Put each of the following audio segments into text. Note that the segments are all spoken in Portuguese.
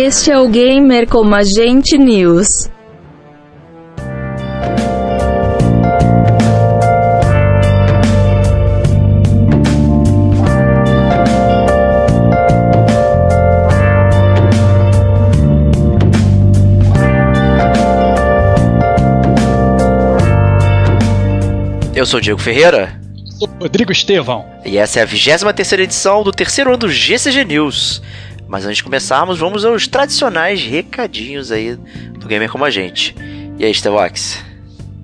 Este é o Gamer como Agente News. Eu sou o Diego Ferreira. Sou Rodrigo Estevão. E essa é a 23 terceira edição do terceiro ano do GCG News. Mas antes de começarmos, vamos aos tradicionais recadinhos aí do Gamer Como a Gente. E aí, Stevox?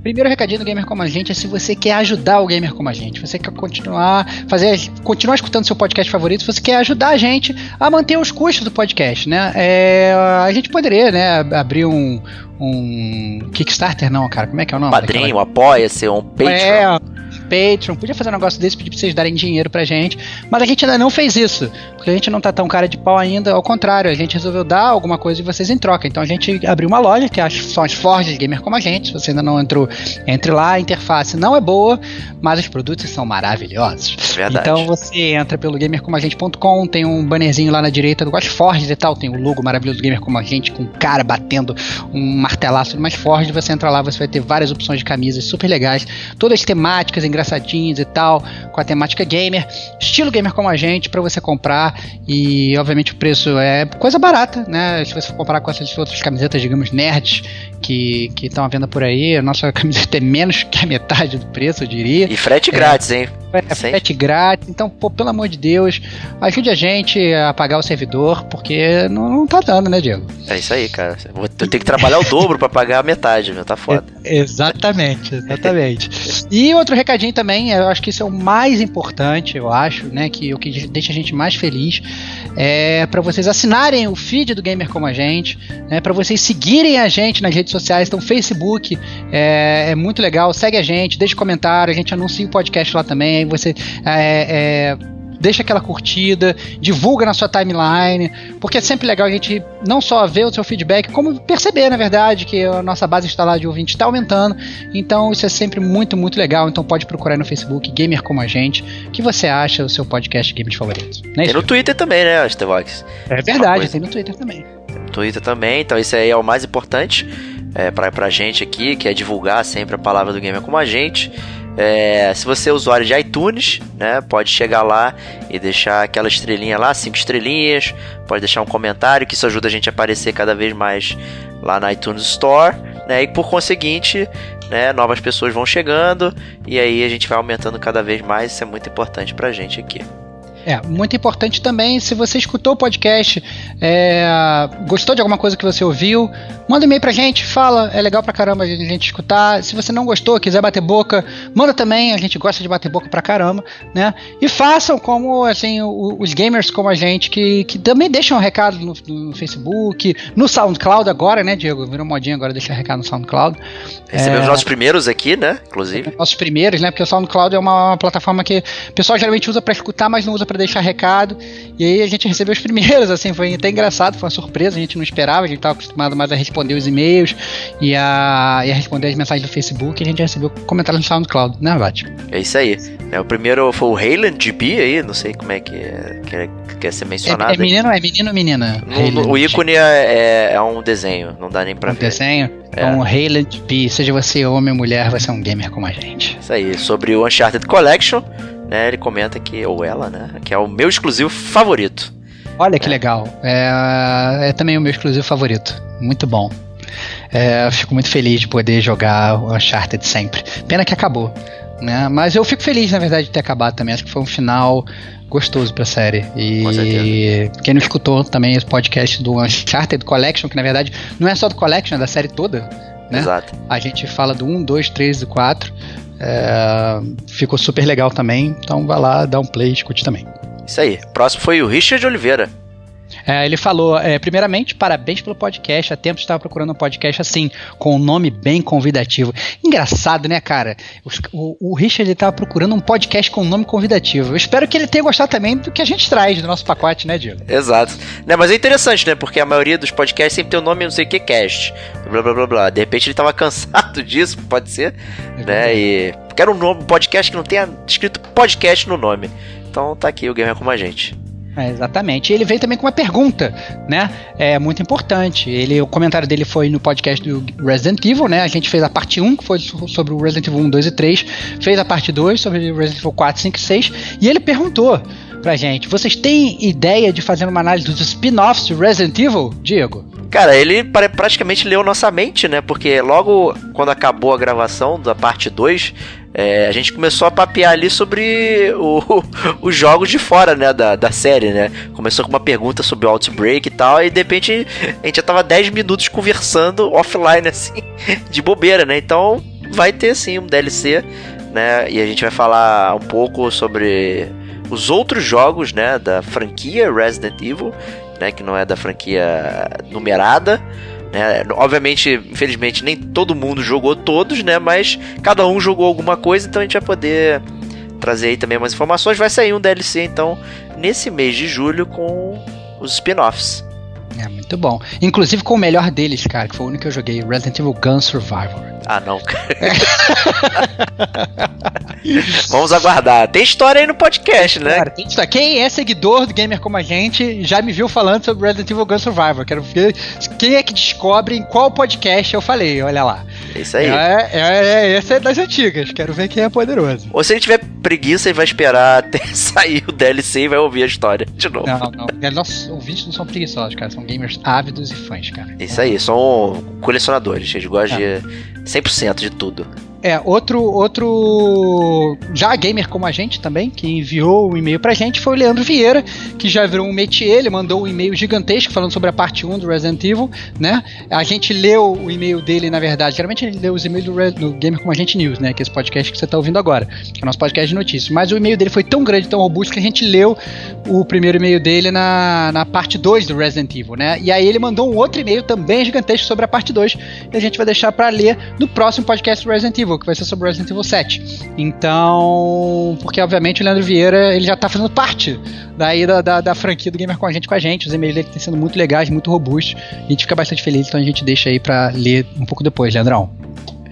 Primeiro recadinho do Gamer Como a Gente é se você quer ajudar o Gamer Como a Gente, você quer continuar fazer, continuar escutando seu podcast favorito, você quer ajudar a gente a manter os custos do podcast, né? É, a gente poderia, né, abrir um, um Kickstarter, não, cara, como é que é o nome? Padrinho, daquela... apoia-se, um Patreon. É, Patreon, podia fazer um negócio desse, pedir pra vocês darem dinheiro pra gente, mas a gente ainda não fez isso, porque a gente não tá tão cara de pau ainda, ao contrário, a gente resolveu dar alguma coisa e vocês em troca. Então a gente abriu uma loja, que são as Forges Gamer como a gente, se você ainda não entrou, entre lá, a interface não é boa, mas os produtos são maravilhosos. Verdade. Então você entra pelo gamercomagente.com, tem um bannerzinho lá na direita do Forges e tal, tem o logo maravilhoso do Gamer Como a Gente, com um cara batendo um martelaço mais forte, você entra lá, você vai ter várias opções de camisas super legais, todas temáticas, engraçadinhas e tal, com a temática gamer, estilo gamer como a gente, para você comprar. E obviamente o preço é coisa barata, né? Se você for comparar com essas outras camisetas, digamos, nerds, que estão à venda por aí, a nossa camiseta é menos que a metade do preço, eu diria. E frete é, grátis, hein? É, frete grátis. Então, pô, pelo amor de Deus, ajude a gente a pagar o servidor, porque não, não tá dando, né, Diego? É isso aí, cara. Eu tenho que trabalhar o dobro para pagar a metade, meu. Tá foda. É, exatamente, exatamente. e outro recadinho também, eu acho que isso é o mais importante, eu acho, né? Que o que deixa a gente mais feliz é para vocês assinarem o feed do Gamer Como a Gente, né? Para vocês seguirem a gente nas redes sociais. Então, Facebook é, é, muito legal. Segue a gente, deixe comentário. A gente anuncia o podcast lá também. Você é, é deixa aquela curtida, divulga na sua timeline, porque é sempre legal a gente não só ver o seu feedback, como perceber, na verdade, que a nossa base instalada de ouvinte está aumentando. Então isso é sempre muito, muito legal. Então pode procurar no Facebook Gamer Como a Gente, que você acha o seu podcast games favorito. Né, tem no Twitter também, né, Stevox? É verdade, tem no Twitter também. Tem no Twitter também, então isso aí é o mais importante é, pra, pra gente aqui, que é divulgar sempre a palavra do Gamer Como a Gente. É, se você é usuário de iTunes, né, pode chegar lá e deixar aquela estrelinha lá, cinco estrelinhas, pode deixar um comentário, que isso ajuda a gente a aparecer cada vez mais lá na iTunes Store, né, e por conseguinte, né, novas pessoas vão chegando e aí a gente vai aumentando cada vez mais, isso é muito importante pra gente aqui. É, muito importante também, se você escutou o podcast, é, gostou de alguma coisa que você ouviu, manda um e-mail pra gente, fala, é legal pra caramba a gente escutar. Se você não gostou, quiser bater boca, manda também, a gente gosta de bater boca pra caramba, né? E façam como, assim, os gamers como a gente, que, que também deixam um recado no, no Facebook, no SoundCloud agora, né, Diego? Virou modinha agora deixar recado no SoundCloud. Recebemos é, nossos primeiros aqui, né, inclusive. Nossos primeiros, né, porque o SoundCloud é uma, uma plataforma que o pessoal geralmente usa pra escutar, mas não usa pra para deixar recado. E aí a gente recebeu os primeiros, assim, foi até engraçado, foi uma surpresa, a gente não esperava, a gente estava acostumado mais a responder os e-mails e a, e a responder as mensagens do Facebook, e a gente recebeu comentários no SoundCloud, né, Vat? É isso aí. É, o primeiro foi o Heyland GB aí, não sei como é que é, quer, quer ser mencionado. É, é menino, é menino ou menina? No, no, o ícone é, é, é, um desenho, não dá nem pra um ver. desenho? É. Então, Heyland B, seja você homem ou mulher, você é um gamer como a gente. Isso aí, sobre o Uncharted Collection, né, ele comenta que, ou ela, né, que é o meu exclusivo favorito. Olha que é. legal. É, é também o meu exclusivo favorito. Muito bom. É, fico muito feliz de poder jogar o Uncharted sempre. Pena que acabou. Né? Mas eu fico feliz, na verdade, de ter acabado também. Acho que foi um final gostoso pra série. E quem não escutou também esse podcast do Uncharted Collection, que na verdade não é só do Collection, é da série toda. Né? Exato. A gente fala do 1, 2, 3 e 4. É, ficou super legal também. Então vai lá, dá um play e escute também. Isso aí. Próximo foi o Richard Oliveira. É, ele falou, é, primeiramente, parabéns pelo podcast. Há tempo estava procurando um podcast assim, com um nome bem convidativo. Engraçado, né, cara? o, o, Richard estava procurando um podcast com um nome convidativo. Eu espero que ele tenha gostado também do que a gente traz do nosso pacote, né, Diego? Exato. Né, mas é interessante, né? Porque a maioria dos podcasts sempre tem o um nome não sei o que cast. Blá blá blá blá. De repente ele estava cansado disso, pode ser. É né? E. Quero um nome, podcast que não tenha escrito podcast no nome. Então tá aqui o Gamer com a gente. É, exatamente. Ele veio também com uma pergunta, né? É muito importante. Ele, o comentário dele foi no podcast do Resident Evil, né? A gente fez a parte 1, que foi sobre o Resident Evil 1, 2 e 3, fez a parte 2 sobre o Resident Evil 4, 5 e 6, e ele perguntou pra gente: vocês têm ideia de fazer uma análise dos spin-offs de Resident Evil, Diego? Cara, ele praticamente leu nossa mente, né? Porque logo quando acabou a gravação da parte 2, é, a gente começou a papear ali sobre os jogos de fora, né, da, da série, né? Começou com uma pergunta sobre o Outbreak e tal, e de repente a gente já tava 10 minutos conversando offline, assim, de bobeira, né? Então vai ter sim um DLC, né? E a gente vai falar um pouco sobre os outros jogos, né, da franquia Resident Evil, né, que não é da franquia numerada, né? Obviamente, infelizmente, nem todo mundo jogou todos, né? Mas cada um jogou alguma coisa, então a gente vai poder trazer aí também mais informações. Vai sair um DLC, então, nesse mês de julho com os spin-offs. É, muito bom. Inclusive com o melhor deles, cara, que foi o único que eu joguei, Resident Evil Gun Survivor. Ah, não, cara. Vamos aguardar. Tem história aí no podcast, né? Cara, tem história. Quem é seguidor do Gamer como a gente já me viu falando sobre Resident Evil Gun Survivor. Quero ver quem é que descobre em qual podcast eu falei. Olha lá. É isso aí. É, é, é, essa é das antigas. Quero ver quem é poderoso. Ou se ele tiver preguiça, ele vai esperar até sair o DLC e vai ouvir a história de novo. Não, não. Nossos ouvintes não são preguiçosos, cara. São gamers ávidos e fãs, cara. Isso aí. São colecionadores. Eles gostam é. de 100% de tudo. É, outro, outro já gamer como a gente também, que enviou um e-mail pra gente, foi o Leandro Vieira, que já virou um métier, ele mandou um e-mail gigantesco falando sobre a parte 1 do Resident Evil, né? A gente leu o e-mail dele, na verdade, geralmente ele lê os e-mails do, do Gamer como a gente News, né? Que é esse podcast que você tá ouvindo agora, que é o nosso podcast de notícias. Mas o e-mail dele foi tão grande, tão robusto, que a gente leu o primeiro e-mail dele na, na parte 2 do Resident Evil, né? E aí ele mandou um outro e-mail também gigantesco sobre a parte 2, e a gente vai deixar para ler no próximo podcast do Resident Evil que vai ser sobre Resident Evil 7. Então, porque obviamente o Leandro Vieira ele já tá fazendo parte daí da, da, da, franquia do Gamer com a gente, com a gente. Os e-mails dele têm sendo muito legais, muito robustos. A gente fica bastante feliz, então a gente deixa aí para ler um pouco depois, Leandrão.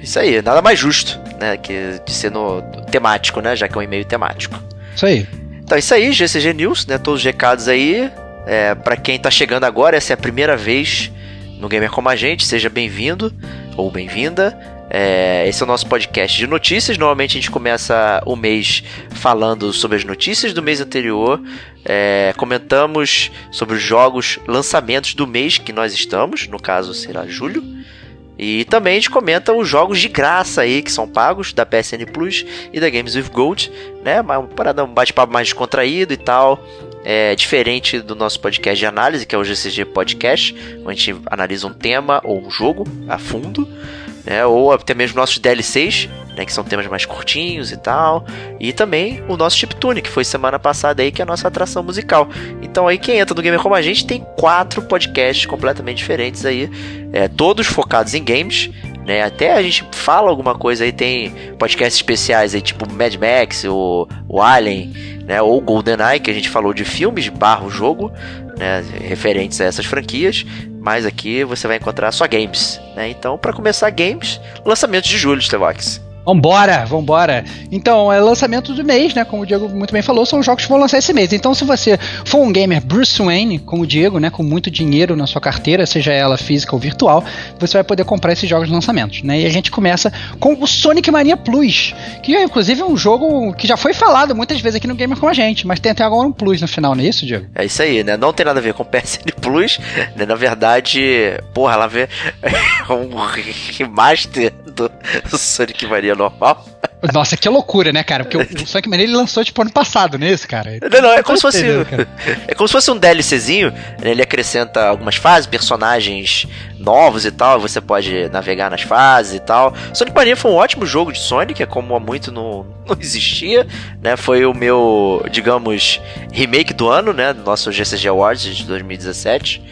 Isso aí, nada mais justo, né, que de ser no temático, né, já que é um e-mail temático. Isso aí. Então, isso aí, GCG News, né, todos os recados aí. É, para quem tá chegando agora, essa é a primeira vez no Gamer Como a Gente, seja bem-vindo ou bem-vinda. É, esse é o nosso podcast de notícias. Normalmente a gente começa o mês falando sobre as notícias do mês anterior. É, comentamos sobre os jogos lançamentos do mês que nós estamos, no caso será julho. E também a gente comenta os jogos de graça aí que são pagos da PSN Plus e da Games with Gold, né? Para dar um bate-papo mais descontraído e tal. É diferente do nosso podcast de análise, que é o GCG Podcast, onde a gente analisa um tema ou um jogo a fundo né? Ou até mesmo nossos DLCs, né? Que são temas mais curtinhos e tal. E também o nosso Chiptune, que foi semana passada aí, que é a nossa atração musical. Então aí quem entra no Gamer Como a Gente tem quatro podcasts completamente diferentes aí, é, todos focados em games. Né, até a gente fala alguma coisa aí, tem podcasts especiais aí, tipo Mad Max, o, o Alien, né, ou GoldenEye, que a gente falou de filmes barro jogo, né, referentes a essas franquias, mas aqui você vai encontrar só games. Né? Então, para começar games, lançamento de julho, Stevox. Vambora, vambora. Então, é lançamento do mês, né? Como o Diego muito bem falou, são jogos que vão lançar esse mês. Então, se você for um gamer Bruce Wayne, como o Diego, né? Com muito dinheiro na sua carteira, seja ela física ou virtual, você vai poder comprar esses jogos de lançamento, né? E a gente começa com o Sonic Mania Plus, que é inclusive um jogo que já foi falado muitas vezes aqui no Gamer com a gente, mas tem até agora um Plus no final, não é isso, Diego? É isso aí, né? Não tem nada a ver com PSN Plus, né? Na verdade, porra, ela vê um remaster do Sonic Mania normal. Nossa, que loucura, né, cara? Porque o, o Sonic Mania ele lançou tipo ano passado, não é isso, cara? Não, não, é como se fosse. É como se fosse um DLCzinho, né? Ele acrescenta algumas fases, personagens novos e tal, você pode navegar nas fases e tal. Sonic Mania foi um ótimo jogo de Sonic, é como há muito não, não existia, né? Foi o meu, digamos, remake do ano, né? Do nosso GCG Awards de 2017.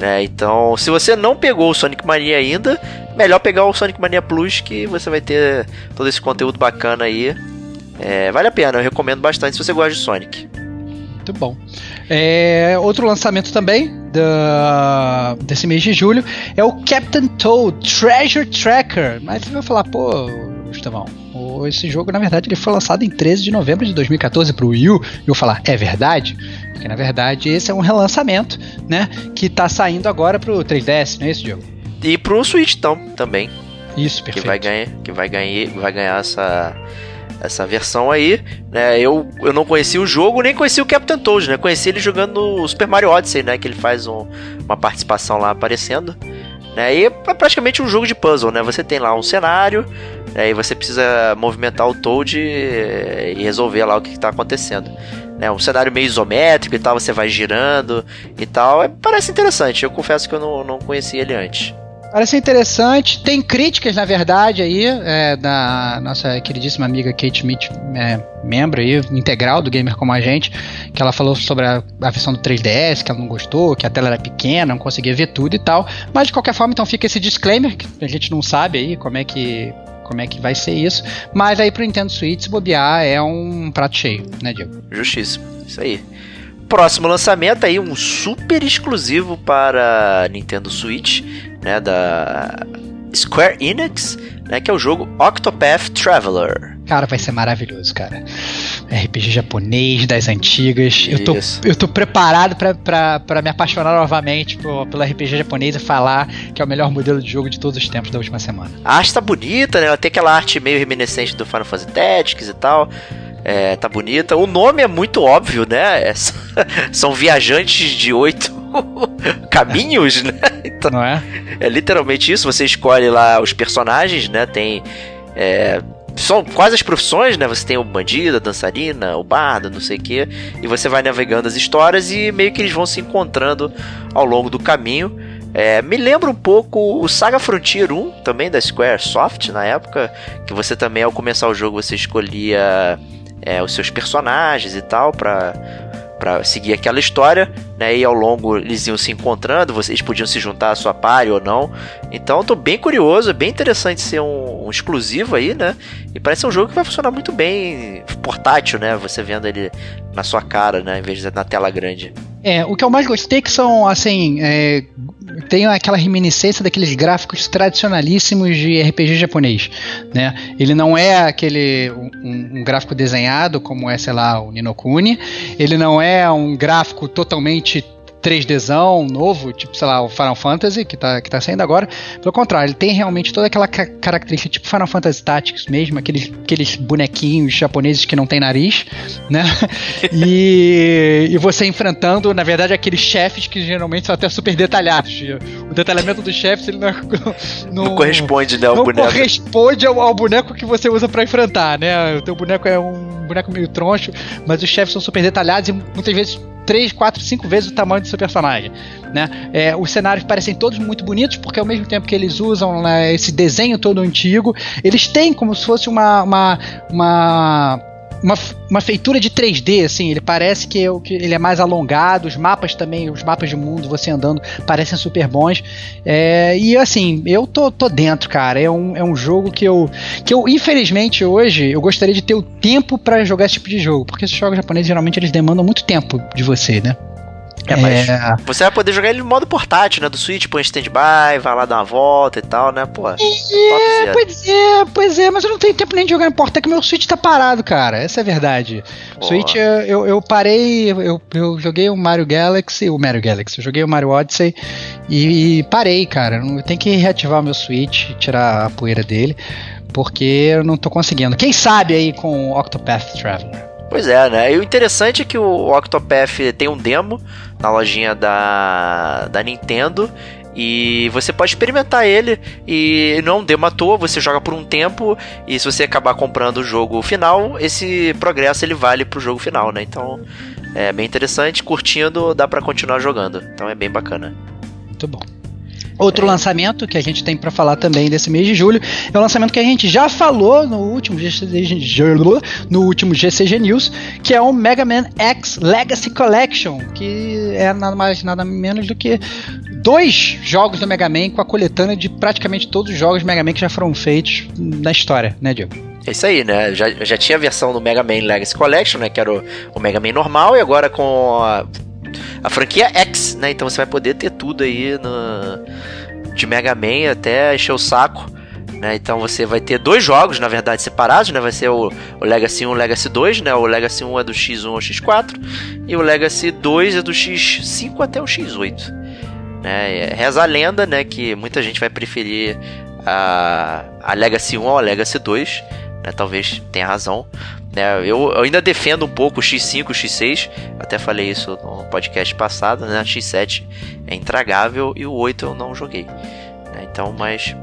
Né? Então, se você não pegou o Sonic Mania ainda, melhor pegar o Sonic Mania Plus, que você vai ter todo esse conteúdo bacana aí. É, vale a pena, eu recomendo bastante se você gosta de Sonic. Muito bom. É, outro lançamento também da, desse mês de julho é o Captain Toad Treasure Tracker. Mas você vai falar, pô, Gustavão, esse jogo na verdade ele foi lançado em 13 de novembro de 2014 para o Wii U. E eu falar, é verdade? Porque na verdade esse é um relançamento, né? Que está saindo agora para o 3DS, não é esse jogo? E para o Switch então, também. Isso, perfeito. Que vai ganhar, que vai ganhar, vai ganhar essa essa versão aí, né? Eu, eu não conhecia o jogo, nem conhecia o Captain Toad, né? Conheci ele jogando no Super Mario Odyssey, né? Que ele faz um, uma participação lá aparecendo. Né? E é praticamente um jogo de puzzle, né? Você tem lá um cenário, né? e você precisa movimentar o Toad e, e resolver lá o que está acontecendo. Né? Um cenário meio isométrico e tal, você vai girando e tal. É, parece interessante, eu confesso que eu não, não conhecia ele antes. Parece interessante. Tem críticas, na verdade, aí, é, da nossa queridíssima amiga Kate Smith, é, membro aí, integral do Gamer Como a Gente, que ela falou sobre a, a, versão do 3DS, que ela não gostou, que a tela era pequena, não conseguia ver tudo e tal. Mas de qualquer forma, então fica esse disclaimer, que a gente não sabe aí como é que. Como é que vai ser isso? Mas aí pro Nintendo Switch, bobear, é um prato cheio, né, Diego? Justíssimo, isso aí próximo lançamento aí um super exclusivo para Nintendo Switch, né, da Square Enix, né, que é o jogo Octopath Traveler. Cara, vai ser maravilhoso, cara. RPG japonês das antigas. Eu tô, eu tô preparado para me apaixonar novamente por, pelo RPG japonês e falar que é o melhor modelo de jogo de todos os tempos da última semana. A arte tá bonita, né? Ela tem aquela arte meio reminiscente do Final Fantasy Tactics e tal. É, tá bonita. O nome é muito óbvio, né? É, são viajantes de oito caminhos, né? Então, Não é? É literalmente isso. Você escolhe lá os personagens, né? Tem. É, são quase as profissões, né? Você tem o bandido, a dançarina, o bardo, não sei o quê. E você vai navegando as histórias e meio que eles vão se encontrando ao longo do caminho. É, me lembra um pouco o Saga Frontier 1, também da Squaresoft na época, que você também ao começar o jogo você escolhia é, os seus personagens e tal para seguir aquela história, né? E ao longo eles iam se encontrando, vocês podiam se juntar à sua party ou não. Então tô bem curioso, é bem interessante ser um, um, exclusivo aí, né? E parece um jogo que vai funcionar muito bem portátil, né? Você vendo ele na sua cara, né? Em vez de na tela grande. É, o que eu mais gostei que são, assim, é, tem aquela reminiscência daqueles gráficos tradicionalíssimos de RPG japonês, né? Ele não é aquele um, um, gráfico desenhado como é, sei lá, o Ninokuni. Ele não é um gráfico totalmente 3Dzão novo, tipo, sei lá, o Final Fantasy, que tá, que tá saindo agora. Pelo contrário, ele tem realmente toda aquela ca característica, tipo Final Fantasy Tactics mesmo, aqueles, aqueles bonequinhos japoneses que não tem nariz, né? e, e você enfrentando, na verdade, aqueles chefes que geralmente são até super detalhados. O detalhamento dos chefes, ele não, é, não, não corresponde, né, ao não boneco. corresponde ao, ao, boneco que você usa para enfrentar, né? O teu boneco é um boneco meio troncho, mas os chefes são super detalhados e muitas vezes 3, 4, 5 vezes o tamanho do seu personagem. Né? É, os cenários parecem todos muito bonitos, porque ao mesmo tempo que eles usam né, esse desenho todo antigo, eles têm como se fosse uma, uma, uma uma, uma feitura de 3D, assim, ele parece que, eu, que ele é mais alongado, os mapas também, os mapas de mundo, você andando, parecem super bons. É, e assim, eu tô, tô dentro, cara. É um, é um jogo que eu, que eu, infelizmente, hoje, eu gostaria de ter o tempo para jogar esse tipo de jogo, porque esses jogos japoneses geralmente eles demandam muito tempo de você, né? É, mas é... você vai poder jogar ele no modo portátil, né? Do Switch, põe stand-by, vai lá dar uma volta e tal, né? Pô, é, pois é, pois é, mas eu não tenho tempo nem de jogar no portátil, que meu Switch tá parado, cara. Essa é a verdade. Pô. Switch, eu, eu parei, eu, eu joguei o Mario Galaxy, o Mario Galaxy, eu joguei o Mario Odyssey e, parei, cara. Eu tenho que reativar o meu Switch, tirar a poeira dele, porque eu não tô conseguindo. Quem sabe aí com o Octopath Traveler. Pois é, né? E o interessante é que o Octopath tem um demo na lojinha da, da Nintendo e você pode experimentar ele e não deu à toa, você joga por um tempo e se você acabar comprando o jogo final, esse progresso ele vale pro jogo final, né? Então é bem interessante, curtindo, dá para continuar jogando. Então é bem bacana. Muito bom. Outro é. lançamento que a gente tem para falar também desse mês de julho é o lançamento que a gente já falou no último GCG, no último GCG News, que é o Mega Man X Legacy Collection, que é nada mais nada menos do que dois jogos do Mega Man com a coletânea de praticamente todos os jogos do Mega Man que já foram feitos na história, né, Diego? É isso aí, né? Já, já tinha a versão do Mega Man Legacy Collection, né? Que era o, o Mega Man normal, e agora com a a franquia X, né? Então você vai poder ter tudo aí no, de Mega Man até encher o saco. Né? Então você vai ter dois jogos, na verdade, separados, né? Vai ser o, o Legacy 1 e o Legacy 2, né? O Legacy 1 é do X1 ao X4 e o Legacy 2 é do X5 até o X8. Né? Reza a lenda, né, que muita gente vai preferir a, a Legacy 1 ao Legacy 2, né? Talvez tenha razão, né, eu, eu, ainda defendo um pouco o X5, o X6, até falei isso no podcast passado, né? X7 é intragável e o 8 eu não joguei. Né, então, mas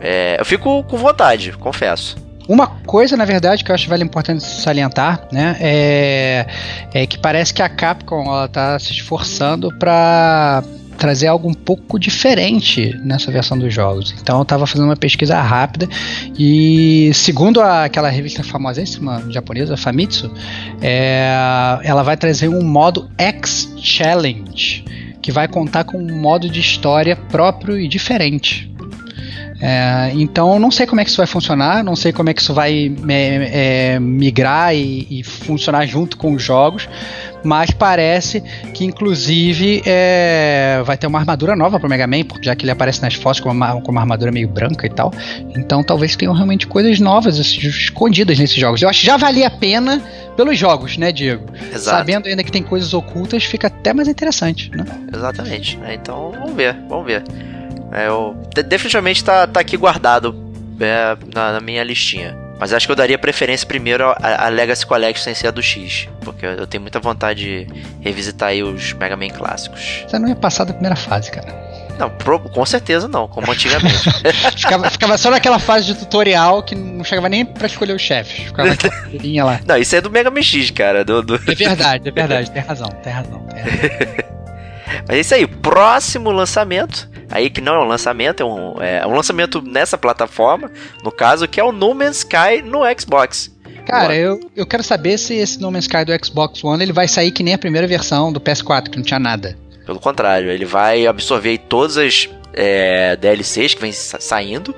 é, eu fico com vontade, confesso. Uma coisa, na verdade, que eu acho vale importante salientar, né, é, é que parece que a Capcom ela tá se esforçando para trazer algo um pouco diferente nessa versão dos jogos. Então eu estava fazendo uma pesquisa rápida e segundo a, aquela revista famosíssima japonesa, Famitsu, é, ela vai trazer um modo X Challenge que vai contar com um modo de história próprio e diferente. É, então não sei como é que isso vai funcionar, não sei como é que isso vai é, é, migrar e, e, funcionar junto com os jogos, mas parece que inclusive é, vai ter uma armadura nova para o Mega Man, já que ele aparece nas fotos com uma, com uma armadura meio branca e tal. Então talvez tenham realmente coisas novas escondidas nesses jogos. Eu acho que já valia a pena pelos jogos, né, Diego? Exato. Sabendo ainda que tem coisas ocultas, fica até mais interessante, né? Exatamente. Né? Então vamos ver, vamos ver. É, eu, definitivamente tá, tá aqui guardado é, na, na, minha listinha. Mas acho que eu daria preferência primeiro a, a Legacy Collection sem ser a do X. Porque eu tenho muita vontade de revisitar aí os Mega Man clássicos. Você não ia passar da primeira fase, cara. Não, pro, com certeza não, como antigamente. ficava, ficava, só naquela fase de tutorial que não chegava nem pra escolher os chefes. Ficava naquela lá. Não, isso é do Mega Man X, cara. Do, do... É verdade, é verdade, tem razão, tem razão, tem razão. Mas é isso aí, próximo lançamento. Aí que não é um lançamento, é um, é um lançamento nessa plataforma, no caso, que é o No Man's Sky no Xbox. Cara, eu, eu quero saber se esse No Man's Sky do Xbox One ele vai sair que nem a primeira versão do PS4, que não tinha nada. Pelo contrário, ele vai absorver todas as é, DLCs que vem saindo,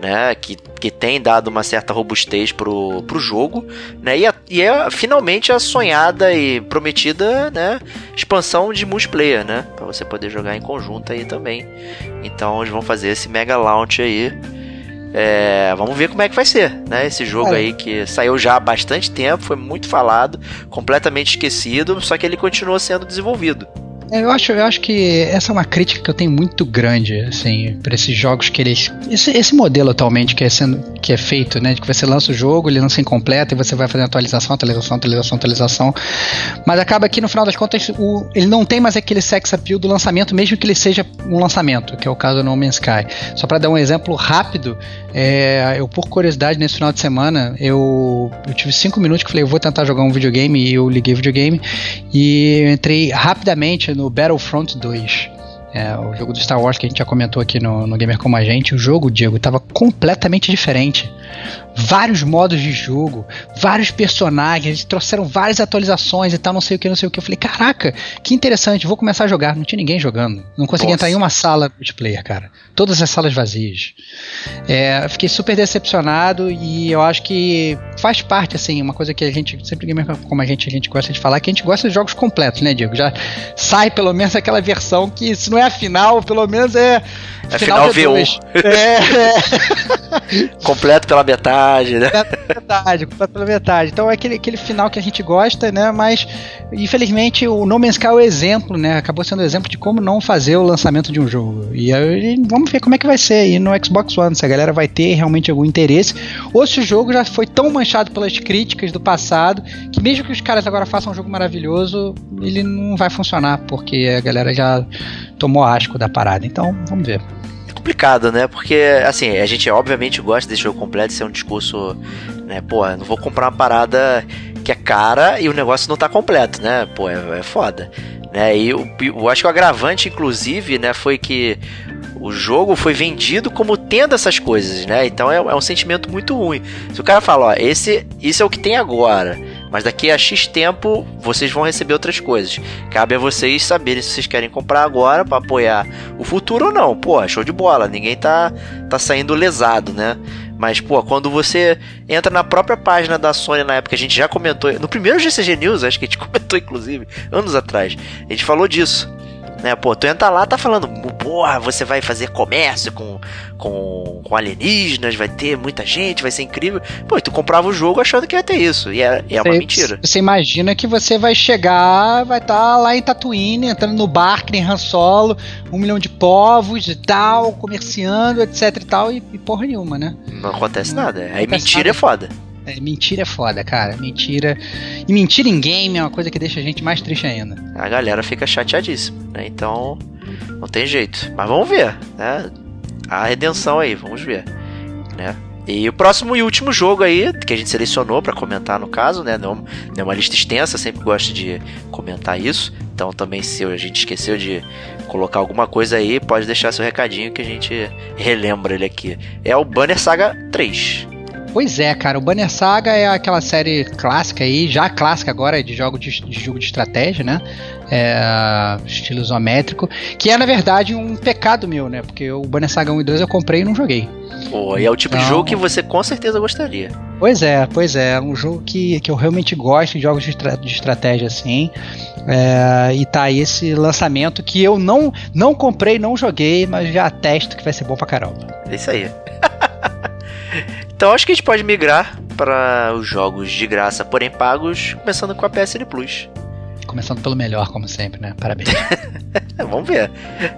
né, que, que tem dado uma certa robustez pro, pro jogo, né, e, a, e é finalmente a sonhada e prometida, né, expansão de multiplayer, né, para você poder jogar em conjunto aí também. Então eles vão fazer esse mega launch aí. É, vamos ver como é que vai ser, né? Esse jogo é. aí que saiu já há bastante tempo, foi muito falado, completamente esquecido, só que ele continua sendo desenvolvido. Eu acho, eu acho que essa é uma crítica que eu tenho muito grande, assim, para esses jogos que eles. Esse, esse modelo atualmente que é, sendo, que é feito, né? De que você lança o jogo, ele lança incompleto e você vai fazendo atualização, atualização, atualização, atualização. Mas acaba que no final das contas o, ele não tem mais aquele sex appeal do lançamento, mesmo que ele seja um lançamento, que é o caso do No Man's Sky. Só para dar um exemplo rápido, é, eu por curiosidade nesse final de semana, eu, eu tive cinco minutos que falei, eu vou tentar jogar um videogame e eu liguei o videogame e entrei rapidamente no Battlefront 2. É, o jogo do Star Wars que a gente já comentou aqui no, no Gamer Como a Gente, o jogo, Diego, estava completamente diferente vários modos de jogo, vários personagens, eles trouxeram várias atualizações e tal, não sei o que, não sei o que. Eu falei, caraca, que interessante, vou começar a jogar. Não tinha ninguém jogando. Não consegui entrar em uma sala multiplayer, cara. Todas as salas vazias. É, fiquei super decepcionado e eu acho que faz parte, assim, uma coisa que a gente, sempre como a gente, a gente gosta de falar, que a gente gosta de jogos completos, né, Diego? Já sai pelo menos aquela versão que, se não é a final, pelo menos é. É final, final V1. É, é. Completo pela metade, né? Pela metade, pela metade. Então é aquele, aquele final que a gente gosta, né? Mas infelizmente o No Man's Sky é o exemplo, né? Acabou sendo o exemplo de como não fazer o lançamento de um jogo. E aí vamos ver como é que vai ser aí no Xbox One, se a galera vai ter realmente algum interesse, ou se o jogo já foi tão manchado pelas críticas do passado, que mesmo que os caras agora façam um jogo maravilhoso, ele não vai funcionar, porque a galera já tomou asco da parada. Então, vamos ver complicado, né? Porque, assim, a gente obviamente gosta desse jogo completo, ser um discurso, né? Pô, não vou comprar uma parada que é cara e o negócio não tá completo, né? Pô, é, é foda. Né? E eu, eu acho que o agravante, inclusive, né, foi que o jogo foi vendido como tendo essas coisas, né? Então é, é, um sentimento muito ruim. Se o cara fala, ó, esse, isso é o que tem agora, mas daqui a X tempo vocês vão receber outras coisas. Cabe a vocês saberem se vocês querem comprar agora para apoiar o futuro ou não. Pô, show de bola, ninguém tá, tá saindo lesado, né? Mas, pô, quando você entra na própria página da Sony na época, a gente já comentou, no primeiro GCG News, acho que a gente comentou inclusive, anos atrás, a gente falou disso né? Pô, tu entra lá, tá falando, porra, você vai fazer comércio com, com, com alienígenas, vai ter muita gente, vai ser incrível. Pô, tu comprava o jogo achando que ia ter isso, e é, é uma você, mentira. Você imagina que você vai chegar, vai estar tá lá em Tatooine, entrando no bar, que nem Han Solo, um milhão de povos e tal, comerciando, etc e tal, e, e porra nenhuma, né? Não acontece não, nada. Aí mentira nada. é foda. É, mentira é foda, cara. Mentira. E mentira em game é uma coisa que deixa a gente mais triste ainda. A galera fica chateadíssima, né? Então, não tem jeito. Mas vamos ver, né? A redenção aí, vamos ver, né? E o próximo e último jogo aí, que a gente selecionou para comentar no caso, né? Não, é uma lista extensa, sempre gosto de comentar isso. Então também se a gente esqueceu de colocar alguma coisa aí, pode deixar seu recadinho que a gente relembra ele aqui. É o Banner Saga 3. Pois é, cara, o Banner Saga é aquela série clássica aí, já clássica agora de jogo de, de jogo de estratégia, né? É, estilo isométrico, que é na verdade um pecado meu, né? Porque o Banner Saga 1 e 2 eu comprei e não joguei. Pô, e é o tipo então, de jogo que você com certeza gostaria. Pois é, pois é, é um jogo que, que eu realmente gosto de jogos de, de estratégia assim. É, e tá aí esse lançamento que eu não, não comprei, não joguei, mas já atesto que vai ser bom pra caramba. É isso aí. Então acho que a gente pode migrar para os jogos de graça, porém pagos, começando com a PSN Plus. Começando pelo melhor, como sempre, né? Parabéns. Vamos ver.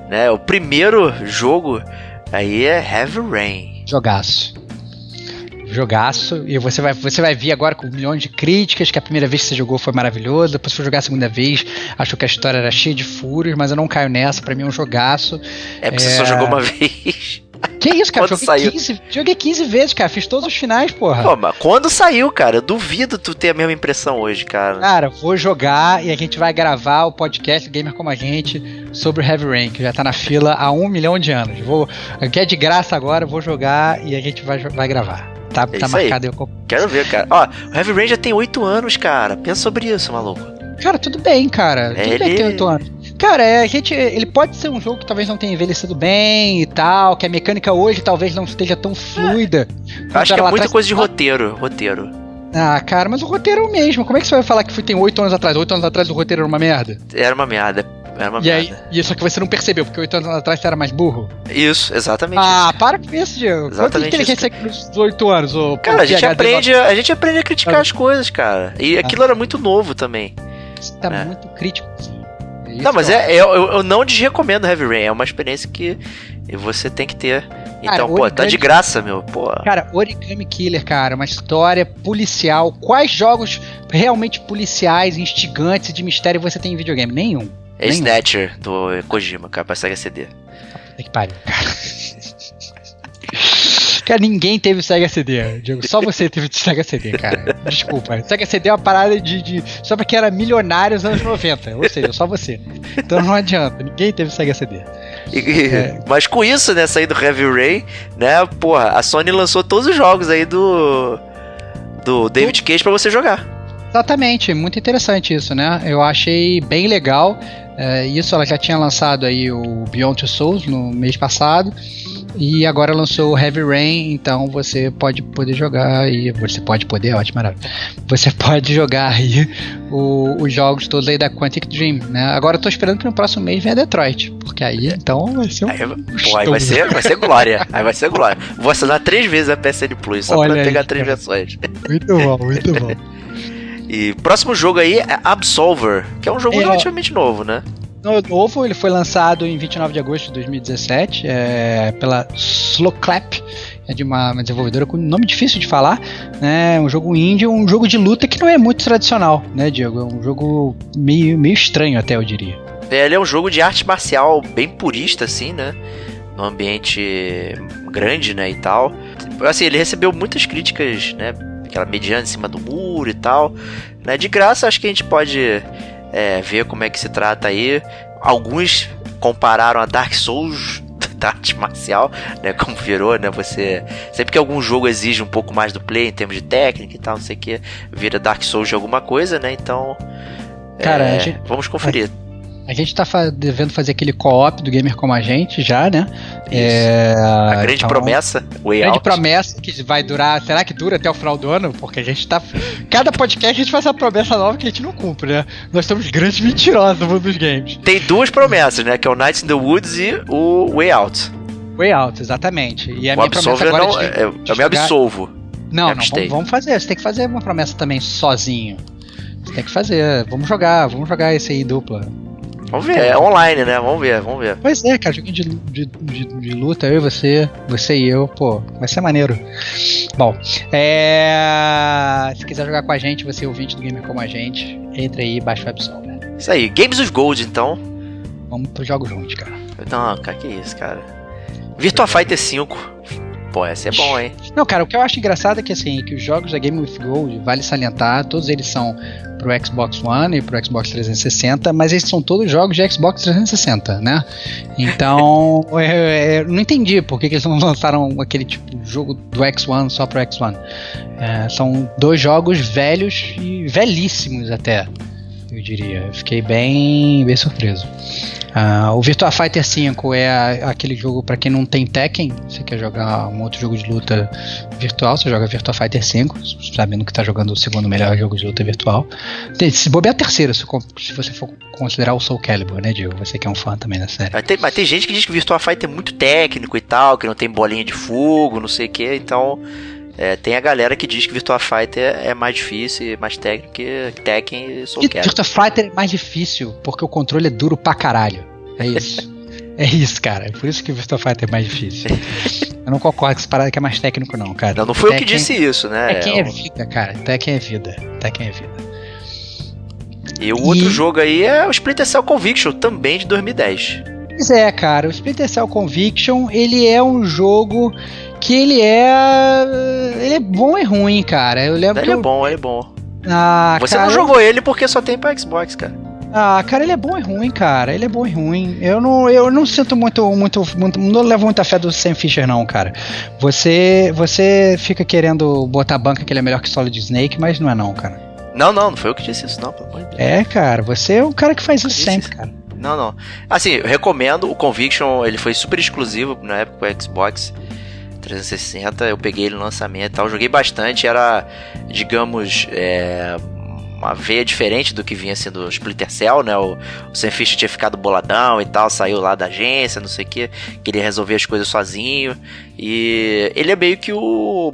Né, o primeiro jogo aí é Heavy Rain. Jogaço. Jogaço. E você vai, você vai vir agora com milhões de críticas, que a primeira vez que você jogou foi maravilhoso, depois foi jogar a segunda vez, achou que a história era cheia de furos, mas eu não caio nessa, para mim é um jogaço. É porque é... você só jogou uma vez. Que isso, cara? Quando joguei, saiu... 15, joguei 15 vezes, cara. Fiz todos os finais, porra. Pô, mas quando saiu, cara, eu duvido tu ter a mesma impressão hoje, cara. Cara, vou jogar e a gente vai gravar o podcast Gamer Como a Gente sobre o Heavy Rain, que já tá na fila há um milhão de anos. Vou, que é de graça agora, vou jogar e a gente vai, vai gravar. Tá, é tá marcado aí. eu Quero ver, cara. Ó, o Heavy Rain já tem 8 anos, cara. Pensa sobre isso, maluco. Cara, tudo bem, cara. Tudo ele... bem ter 8 anos. Cara, é, a gente, ele pode ser um jogo que talvez não tenha envelhecido bem e tal, que a mecânica hoje talvez não esteja tão fluida. É. Acho que é muita atrás... coisa de roteiro, roteiro. Ah, cara, mas o roteiro é o mesmo. Como é que você vai falar que foi tem oito anos atrás? Oito anos atrás o roteiro era uma merda? Era uma merda. Era uma e merda. Aí, e só que você não percebeu, porque oito anos atrás você era mais burro? Isso, exatamente. Ah, isso. para com isso, Diego. Exatamente Quanto inteligência isso. nos oito anos? Ô, cara, a gente, aprende, a gente aprende a criticar ah. as coisas, cara. E aquilo ah. era muito novo também. Você tá é. muito crítico, não, mas é, é eu, eu, não desrecomendo Heavy Rain, é uma experiência que você tem que ter. Então, cara, pô, origami... tá de graça, meu. Pô. Cara, Origami Killer, cara, uma história policial. Quais jogos realmente policiais, instigantes de mistério você tem em videogame? Nenhum. É. Snatcher, do Kojima, cara, pra Sega CD. É que pariu, cara. Cara, ninguém teve Sega CD, Diego. Só você teve Sega CD, cara. Desculpa. Sega CD é uma parada de, de. Só pra quem era milionário nos anos 90. Ou seja, só você. Então não adianta. Ninguém teve Sega CD. E, é. Mas com isso, né, sair do Heavy Ray, né, porra, a Sony lançou todos os jogos aí do. Do David Cage pra você jogar. Exatamente, muito interessante isso, né? Eu achei bem legal. É, isso ela já tinha lançado aí o Beyond Two Souls no mês passado. E agora lançou o Heavy Rain, então você pode poder jogar e você pode poder, ótimo, maravilha. Você pode jogar aí o, os jogos todos aí da Quantic Dream, né? Agora eu tô esperando que no próximo mês venha Detroit, porque aí então vai ser um aí, pô, aí vai ser, vai ser glória. Aí vai ser glória. Vou assinar três vezes a PSN Plus só Olha pra aí, pegar três versões. Muito bom, muito bom. E próximo jogo aí é Absolver, que é um jogo é, relativamente novo, né? Novo, ele foi lançado em 29 de agosto de 2017 é, pela Slowclap. é de uma, uma desenvolvedora com nome difícil de falar, né? Um jogo indie, um jogo de luta que não é muito tradicional, né, Diego? É um jogo meio, meio estranho até, eu diria. É, ele é um jogo de arte marcial bem purista, assim, né? Num ambiente grande, né, e tal. Assim, ele recebeu muitas críticas, né? Aquela mediana em cima do muro e tal. Né? De graça, acho que a gente pode é, ver como é que se trata aí. Alguns compararam a Dark Souls da arte marcial, né? Como virou, né? Você. Sempre que algum jogo exige um pouco mais do play em termos de técnica e tal, não sei o que, vira Dark Souls de alguma coisa, né? Então. Cara, é, gente, vamos conferir. A gente tá fa devendo fazer aquele co-op do Gamer Como a Gente já, né? É, a grande então, promessa, Way grande out. promessa que vai durar. Será que dura até o final do ano? Porque a gente tá. Cada podcast a gente faz uma promessa nova que a gente não cumpre, né? Nós somos grandes mentirosos no mundo dos games. Tem duas promessas, né? Que é o Nights in the Woods e o Way Out. Way Out, exatamente. E a o minha promessa agora não, é de, é, de eu me absolvo. Não, não, vamos, vamos fazer. Você tem que fazer uma promessa também sozinho. Você tem que fazer. Vamos jogar, vamos jogar esse aí dupla. Vamos ver, é online, né? Vamos ver, vamos ver. Pois é, cara, joguinho de, de, de, de, luta, eu e você, você e eu, pô, vai ser maneiro. Bom, é... se quiser jogar com a gente, você é ouvinte do Gamer como a gente, entra aí e baixa o Absol, né? Isso aí, Games of Gold, então. Vamos pro jogo juntos, cara. Não, cara, que isso, cara. Virtua Fighter 5. Pô, esse é bom, hein? Não, cara, o que eu acho engraçado é que assim, que os jogos da Game with Gold, vale salientar, todos eles são pro Xbox One e pro Xbox 360, mas esses são todos jogos de Xbox 360, né? Então, eu, eu, não entendi por que, que eles não lançaram aquele tipo de jogo do X1 só pro X1. É, são dois jogos velhos e velhíssimos até, eu diria. Eu fiquei bem, bem surpreso. Uh, o Virtua Fighter 5 é a, aquele jogo para quem não tem Tekken, você quer jogar um outro jogo de luta virtual, você joga Virtua Fighter 5, sabendo que está jogando o segundo melhor jogo de luta virtual. Se bobear a terceira, se, se, você for considerar o Soul Calibur, né, Diego? Você que é um fã também da série. Mas tem, mas tem gente que diz que o Virtua Fighter é muito técnico e tal, que não tem bolinha de fogo, não sei o que, então. É, tem a galera que diz que Virtua Fighter é mais difícil, mais técnico que Tekken e Soul Calibur. Virtua Fighter é mais difícil porque o controle é duro pra caralho. É isso. é isso, cara. É por isso que o Virtua Fighter é mais difícil. Eu não concordo com essa parada que é mais técnico, não, cara. Não, não foi Tekken, eu que disse isso, né? Tekken é, é vida, cara. Tekken é vida. Tekken é vida. E o e... outro jogo aí é o Splinter Cell Conviction, também de 2010. Pois é, cara. O Splinter Cell Conviction, ele é um jogo que ele é. Ele é bom e ruim, cara. Eu lembro ele é eu... bom, ele é bom. Ah, Você cara, não jogou ele porque só tem pra Xbox, cara. Ah, cara, ele é bom e ruim, cara. Ele é bom e ruim. Eu não, eu não sinto muito, muito, muito não levo muita fé do Sam Fisher não, cara. Você, você fica querendo botar a banca que ele é melhor que Solid Snake, mas não é não, cara. Não, não, não foi eu que disse isso não, pelo amor de Deus. É, cara, você é o cara que faz isso sempre, cara. Não, não. Assim, eu recomendo o Conviction, ele foi super exclusivo na época do Xbox 360. Eu peguei ele no lançamento e tal, joguei bastante, era, digamos, é, uma veia diferente do que vinha sendo o Splinter Cell, né? O, o Sam Fisher tinha ficado boladão e tal, saiu lá da agência, não sei o que, queria resolver as coisas sozinho. E ele é meio que o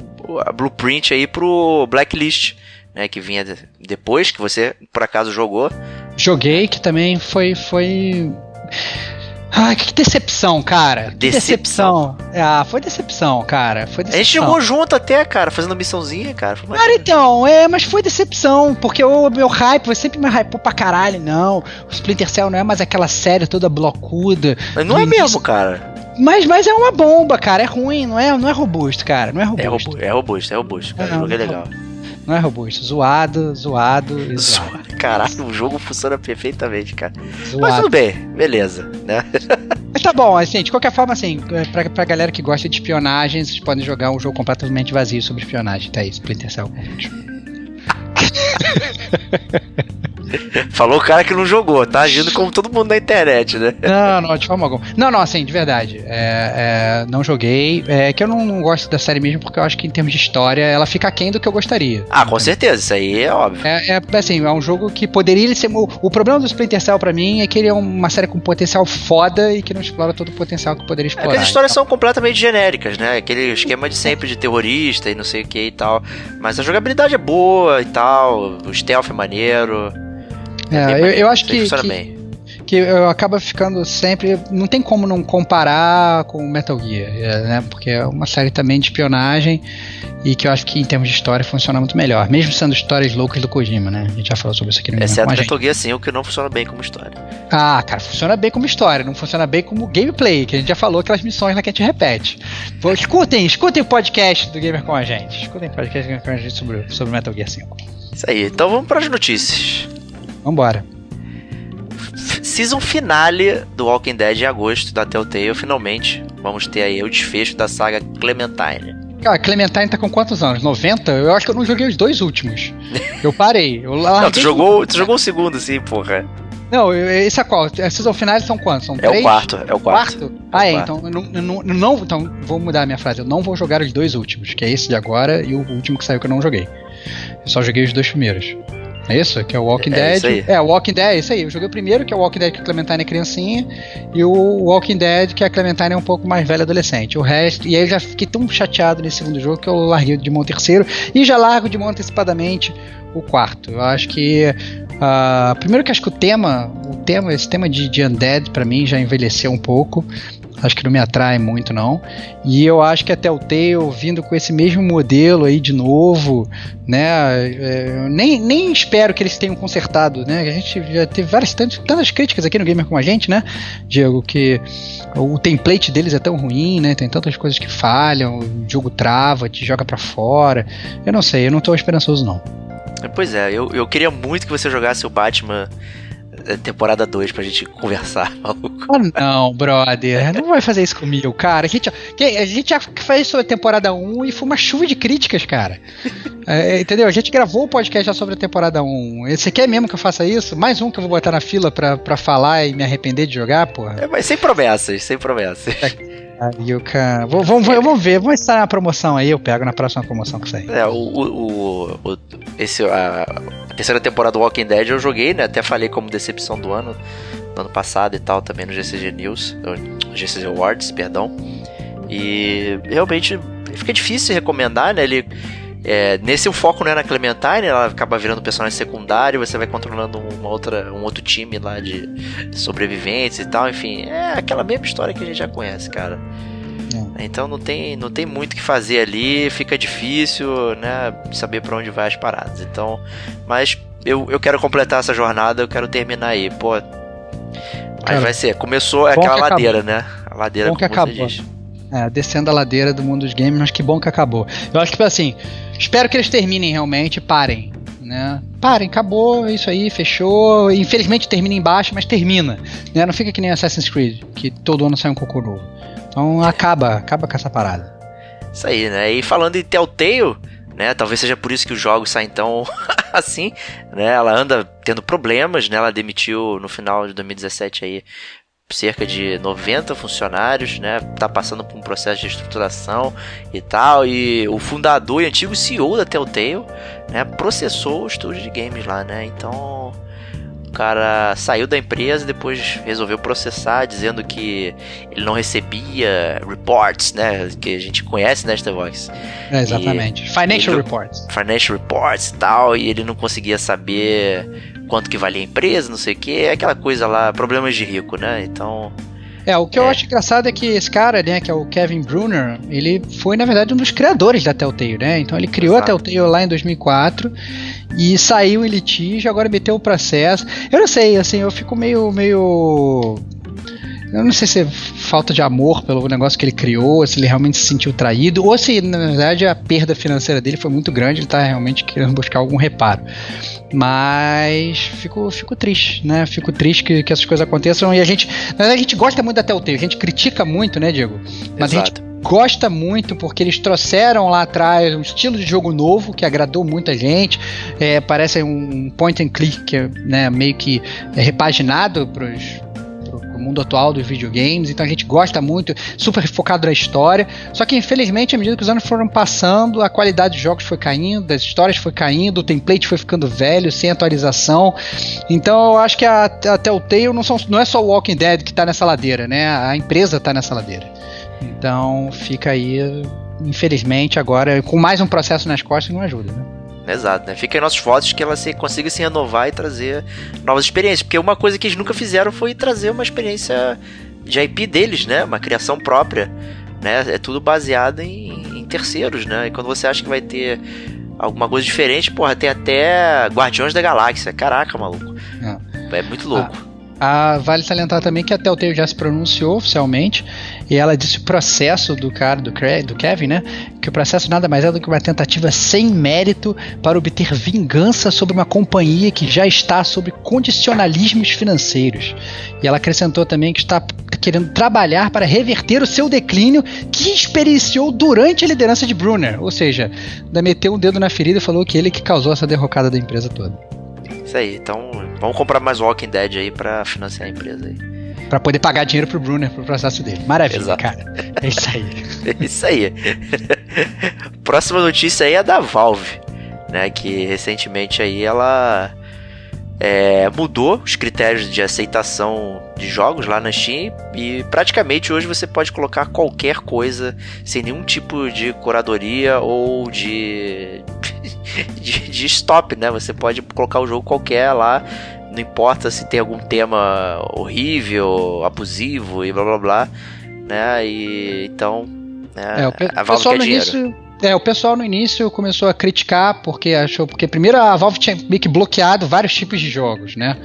blueprint aí pro Blacklist, né? Que vinha depois, que você por acaso jogou. Joguei, que também foi. foi... Ai, que decepção, cara. Que decepção. decepção. Ah, foi decepção, cara. Foi decepção. A gente jogou junto até, cara, fazendo missãozinha, cara. cara, então, é, mas foi decepção, porque o meu hype, você sempre me hypou pra caralho, não. O Splinter Cell não é mais aquela série toda blocuda. Mas não é início. mesmo, cara. Mas, mas é uma bomba, cara. É ruim, não é, não é robusto, cara. Não é robusto. É, robusto, é robusto, cara. Não, o jogo é legal. Não é robusto. Zoado, zoado e zoado. Caralho, o jogo funciona perfeitamente, cara. Zoado. Mas tudo bem, beleza, né? Mas tá bom, assim, de qualquer forma, assim, pra, pra galera que gosta de espionagem, vocês podem jogar um jogo completamente vazio sobre espionagem, tá aí, Splinter Cell. Falou o cara que não jogou, tá agindo como todo mundo na internet, né? Não, não, de forma alguma. Não, não, assim, de verdade. É, é, não joguei. É que eu não, não, gosto da série mesmo, porque eu acho que em termos de história ela fica aquém do que eu gostaria. Ah, com certeza, isso aí é óbvio. É, é assim, é um jogo que poderia ser. O, o problema do Splinter Cell pra mim é que ele é uma série com potencial foda e que não explora todo o potencial que poderia explorar. É as histórias então. são completamente genéricas, né? Aquele esquema de sempre de terrorista e não sei o que e tal. Mas a jogabilidade é boa e tal, o stealth é maneiro. É, é eu, eu, acho que, que que eu acaba ficando sempre. Não tem como não comparar com Metal Gear, é, né? Porque é uma série também de espionagem e que eu acho que em termos de história funciona muito melhor, mesmo sendo histórias loucas do Kojima, né? A gente já falou sobre isso aqui no Exceto Metal Gear 5, que não funciona bem como história. Ah, cara, funciona bem como história, não funciona bem como gameplay, que a gente já falou aquelas missões lá que a gente repete. Escutem, escutem o podcast do Gamer com a gente. Escutem o podcast do Gamer com a gente sobre, sobre Metal Gear 5. Isso aí, então vamos para as notícias. Vambora. Season finale do Walking Dead em agosto da Telltale, finalmente. Vamos ter aí o desfecho da saga Clementine. Cara, Clementine tá com quantos anos? 90? Eu acho que eu não joguei os dois últimos. Eu parei. Eu não, tu jogou, tu jogou o segundo, sim, porra. Não, esse é qual? A season finais são quantos? São é três? o quarto, é o quarto. quarto? Ah, é, é então, não, não, não, então vou mudar a minha frase. Eu não vou jogar os dois últimos, que é esse de agora e o último que saiu que eu não joguei. Eu só joguei os dois primeiros. É isso? Que é o Walking é, Dead. É, o Walking Dead, é isso aí. Eu joguei o primeiro, que é o Walking Dead que a Clementine é criancinha, e o Walking Dead que a Clementine é um pouco mais velha adolescente. O resto. E aí eu já fiquei tão chateado nesse segundo jogo que eu larguei de mão o terceiro e já largo de mão antecipadamente o quarto. Eu acho que. Uh, primeiro que acho que o tema, o tema, esse tema de, de Undead para mim já envelheceu um pouco acho que não me atrai muito não. E eu acho que até o Telltale vindo com esse mesmo modelo aí de novo, né? É, nem, nem espero que eles tenham consertado, né? A gente já teve várias tantas, tantas críticas aqui no Gamer com a gente, né? Diego, que o template deles é tão ruim, né? Tem tantas coisas que falham, o jogo trava, te joga para fora. Eu não sei, eu não tô esperançoso não. Pois é, eu, eu queria muito que você jogasse o Batman temporada 2 pra gente conversar, maluco. Ah, não, brother. Não vai fazer isso comigo, cara. A gente, a gente já fez sobre a temporada 1 e foi uma chuva de críticas, cara. É, entendeu? A gente gravou o podcast já sobre a temporada 1. Você quer mesmo que eu faça isso? Mais um que eu vou botar na fila pra, pra falar e me arrepender de jogar, porra? É, mas sem promessas, sem promessas. É. O cara. Vamos, vamos, vamos ver, vamos estar na promoção aí, eu pego na próxima promoção que sair. É, o, o, o, esse, a, terceira temporada do Walking Dead eu joguei, né? Até falei como decepção do ano, do ano passado e tal, também no GCG News, GCG Awards, perdão. E realmente fica difícil recomendar, né? Ele é, nesse o foco não é na Clementine, ela acaba virando personagem secundário, você vai controlando uma outra, um outro time lá de sobreviventes e tal, enfim, é aquela mesma história que a gente já conhece, cara. É. Então não tem, não tem muito o que fazer ali, fica difícil, né, saber para onde vai as paradas. Então, mas eu, eu quero completar essa jornada, eu quero terminar aí, pô. Mas cara, vai ser, começou aquela ladeira, né? A ladeira bom que acabou. É, descendo a ladeira do mundo dos games, mas que bom que acabou. Eu acho que assim, espero que eles terminem realmente, parem. Né? Parem, acabou, é isso aí, fechou. Infelizmente termina embaixo, mas termina. Né? Não fica que nem Assassin's Creed, que todo ano sai um cocô novo. Então acaba, acaba com essa parada. Isso aí, né? E falando em Telltale, né? Talvez seja por isso que os jogos saem tão assim, né? Ela anda tendo problemas, né? Ela demitiu no final de 2017 aí cerca de 90 funcionários, né? Tá passando por um processo de estruturação e tal. E o fundador e antigo CEO da Telltale, né, processou o estúdio de games lá, né? Então, cara saiu da empresa e depois resolveu processar, dizendo que ele não recebia reports, né? Que a gente conhece nesta né, voz. É, exatamente. E, financial ele, reports. Financial reports e tal. E ele não conseguia saber quanto que valia a empresa, não sei o que, aquela coisa lá, problemas de rico, né? Então. É, o que é. eu acho engraçado é que esse cara, né, que é o Kevin Brunner, ele foi, na verdade, um dos criadores da Telltale, né? Então ele criou Exato. a Telltale lá em 2004 e saiu em litígio, agora meteu o processo. Eu não sei, assim, eu fico meio, meio eu não sei se é falta de amor pelo negócio que ele criou, se ele realmente se sentiu traído, ou se na verdade a perda financeira dele foi muito grande, ele está realmente querendo buscar algum reparo. Mas fico, fico triste, né? Fico triste que, que essas coisas aconteçam e a gente. Na verdade, a gente gosta muito da Telltale, a gente critica muito, né, Diego? Mas Exato. a gente gosta muito porque eles trouxeram lá atrás um estilo de jogo novo que agradou muita gente. É, parece um point and click né, meio que é repaginado para os o mundo atual dos videogames, então a gente gosta muito, super focado na história. Só que infelizmente, à medida que os anos foram passando, a qualidade dos jogos foi caindo, das histórias foi caindo, o template foi ficando velho, sem atualização. Então eu acho que a, a Telltale não, não é só o Walking Dead que está nessa ladeira, né? A empresa está nessa ladeira. Então fica aí, infelizmente, agora com mais um processo nas costas não ajuda, né? Exato, né? Fica aí nossos votos que ela se, consiga se renovar e trazer novas experiências. Porque uma coisa que eles nunca fizeram foi trazer uma experiência de IP deles, né? Uma criação própria. Né? É tudo baseado em, em terceiros, né? E quando você acha que vai ter alguma coisa diferente, porra, tem até Guardiões da Galáxia. Caraca, maluco. É, é muito louco. Ah. Ah, vale salientar também que a Telltale já se pronunciou oficialmente e ela disse o processo do cara, do, do Kevin, né? Que o processo nada mais é do que uma tentativa sem mérito para obter vingança sobre uma companhia que já está sob condicionalismos financeiros. E ela acrescentou também que está querendo trabalhar para reverter o seu declínio que experienciou durante a liderança de Brunner. Ou seja, ainda meteu um dedo na ferida e falou que ele que causou essa derrocada da empresa toda. Isso aí, então vamos comprar mais Walking Dead aí pra financiar a empresa aí. Pra poder pagar dinheiro pro Brunner pro processo dele. Maravilha, Exato. cara. É isso aí. é isso aí. Próxima notícia aí é da Valve, né? Que recentemente aí ela é, mudou os critérios de aceitação de jogos lá na Steam e praticamente hoje você pode colocar qualquer coisa sem nenhum tipo de curadoria ou de, de, de stop, né? Você pode colocar o jogo qualquer lá, não importa se tem algum tema horrível, abusivo e blá blá blá, né? E então, né, é, a Valve quer dinheiro. Início é, o pessoal no início começou a criticar porque achou. Porque primeiro a Valve tinha meio que bloqueado vários tipos de jogos, né?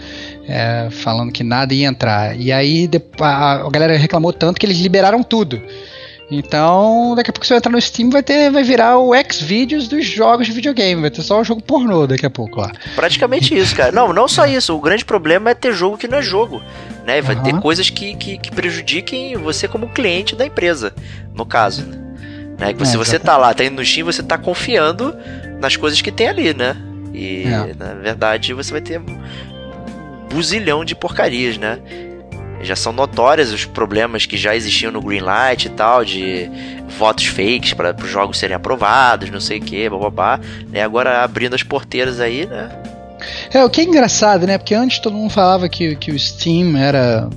É, falando que nada ia entrar. E aí a, a galera reclamou tanto que eles liberaram tudo. Então, daqui a pouco você vai entrar no Steam vai ter vai virar o X-Videos dos jogos de videogame, vai ter só o jogo pornô daqui a pouco lá. Praticamente isso, cara. Não, não só isso. O grande problema é ter jogo que não é jogo, né? Vai uhum. ter coisas que, que, que prejudiquem você como cliente da empresa, no caso, né? Né? Que se é, você tá lá, tá indo no Steam, você tá confiando nas coisas que tem ali, né? E é. na verdade você vai ter um buzilhão de porcarias, né? Já são notórios os problemas que já existiam no Greenlight e tal, de votos fakes para os jogos serem aprovados, não sei o que, bababá. Né? Agora abrindo as porteiras aí, né? É, o que é engraçado, né? Porque antes todo mundo falava que, que o Steam era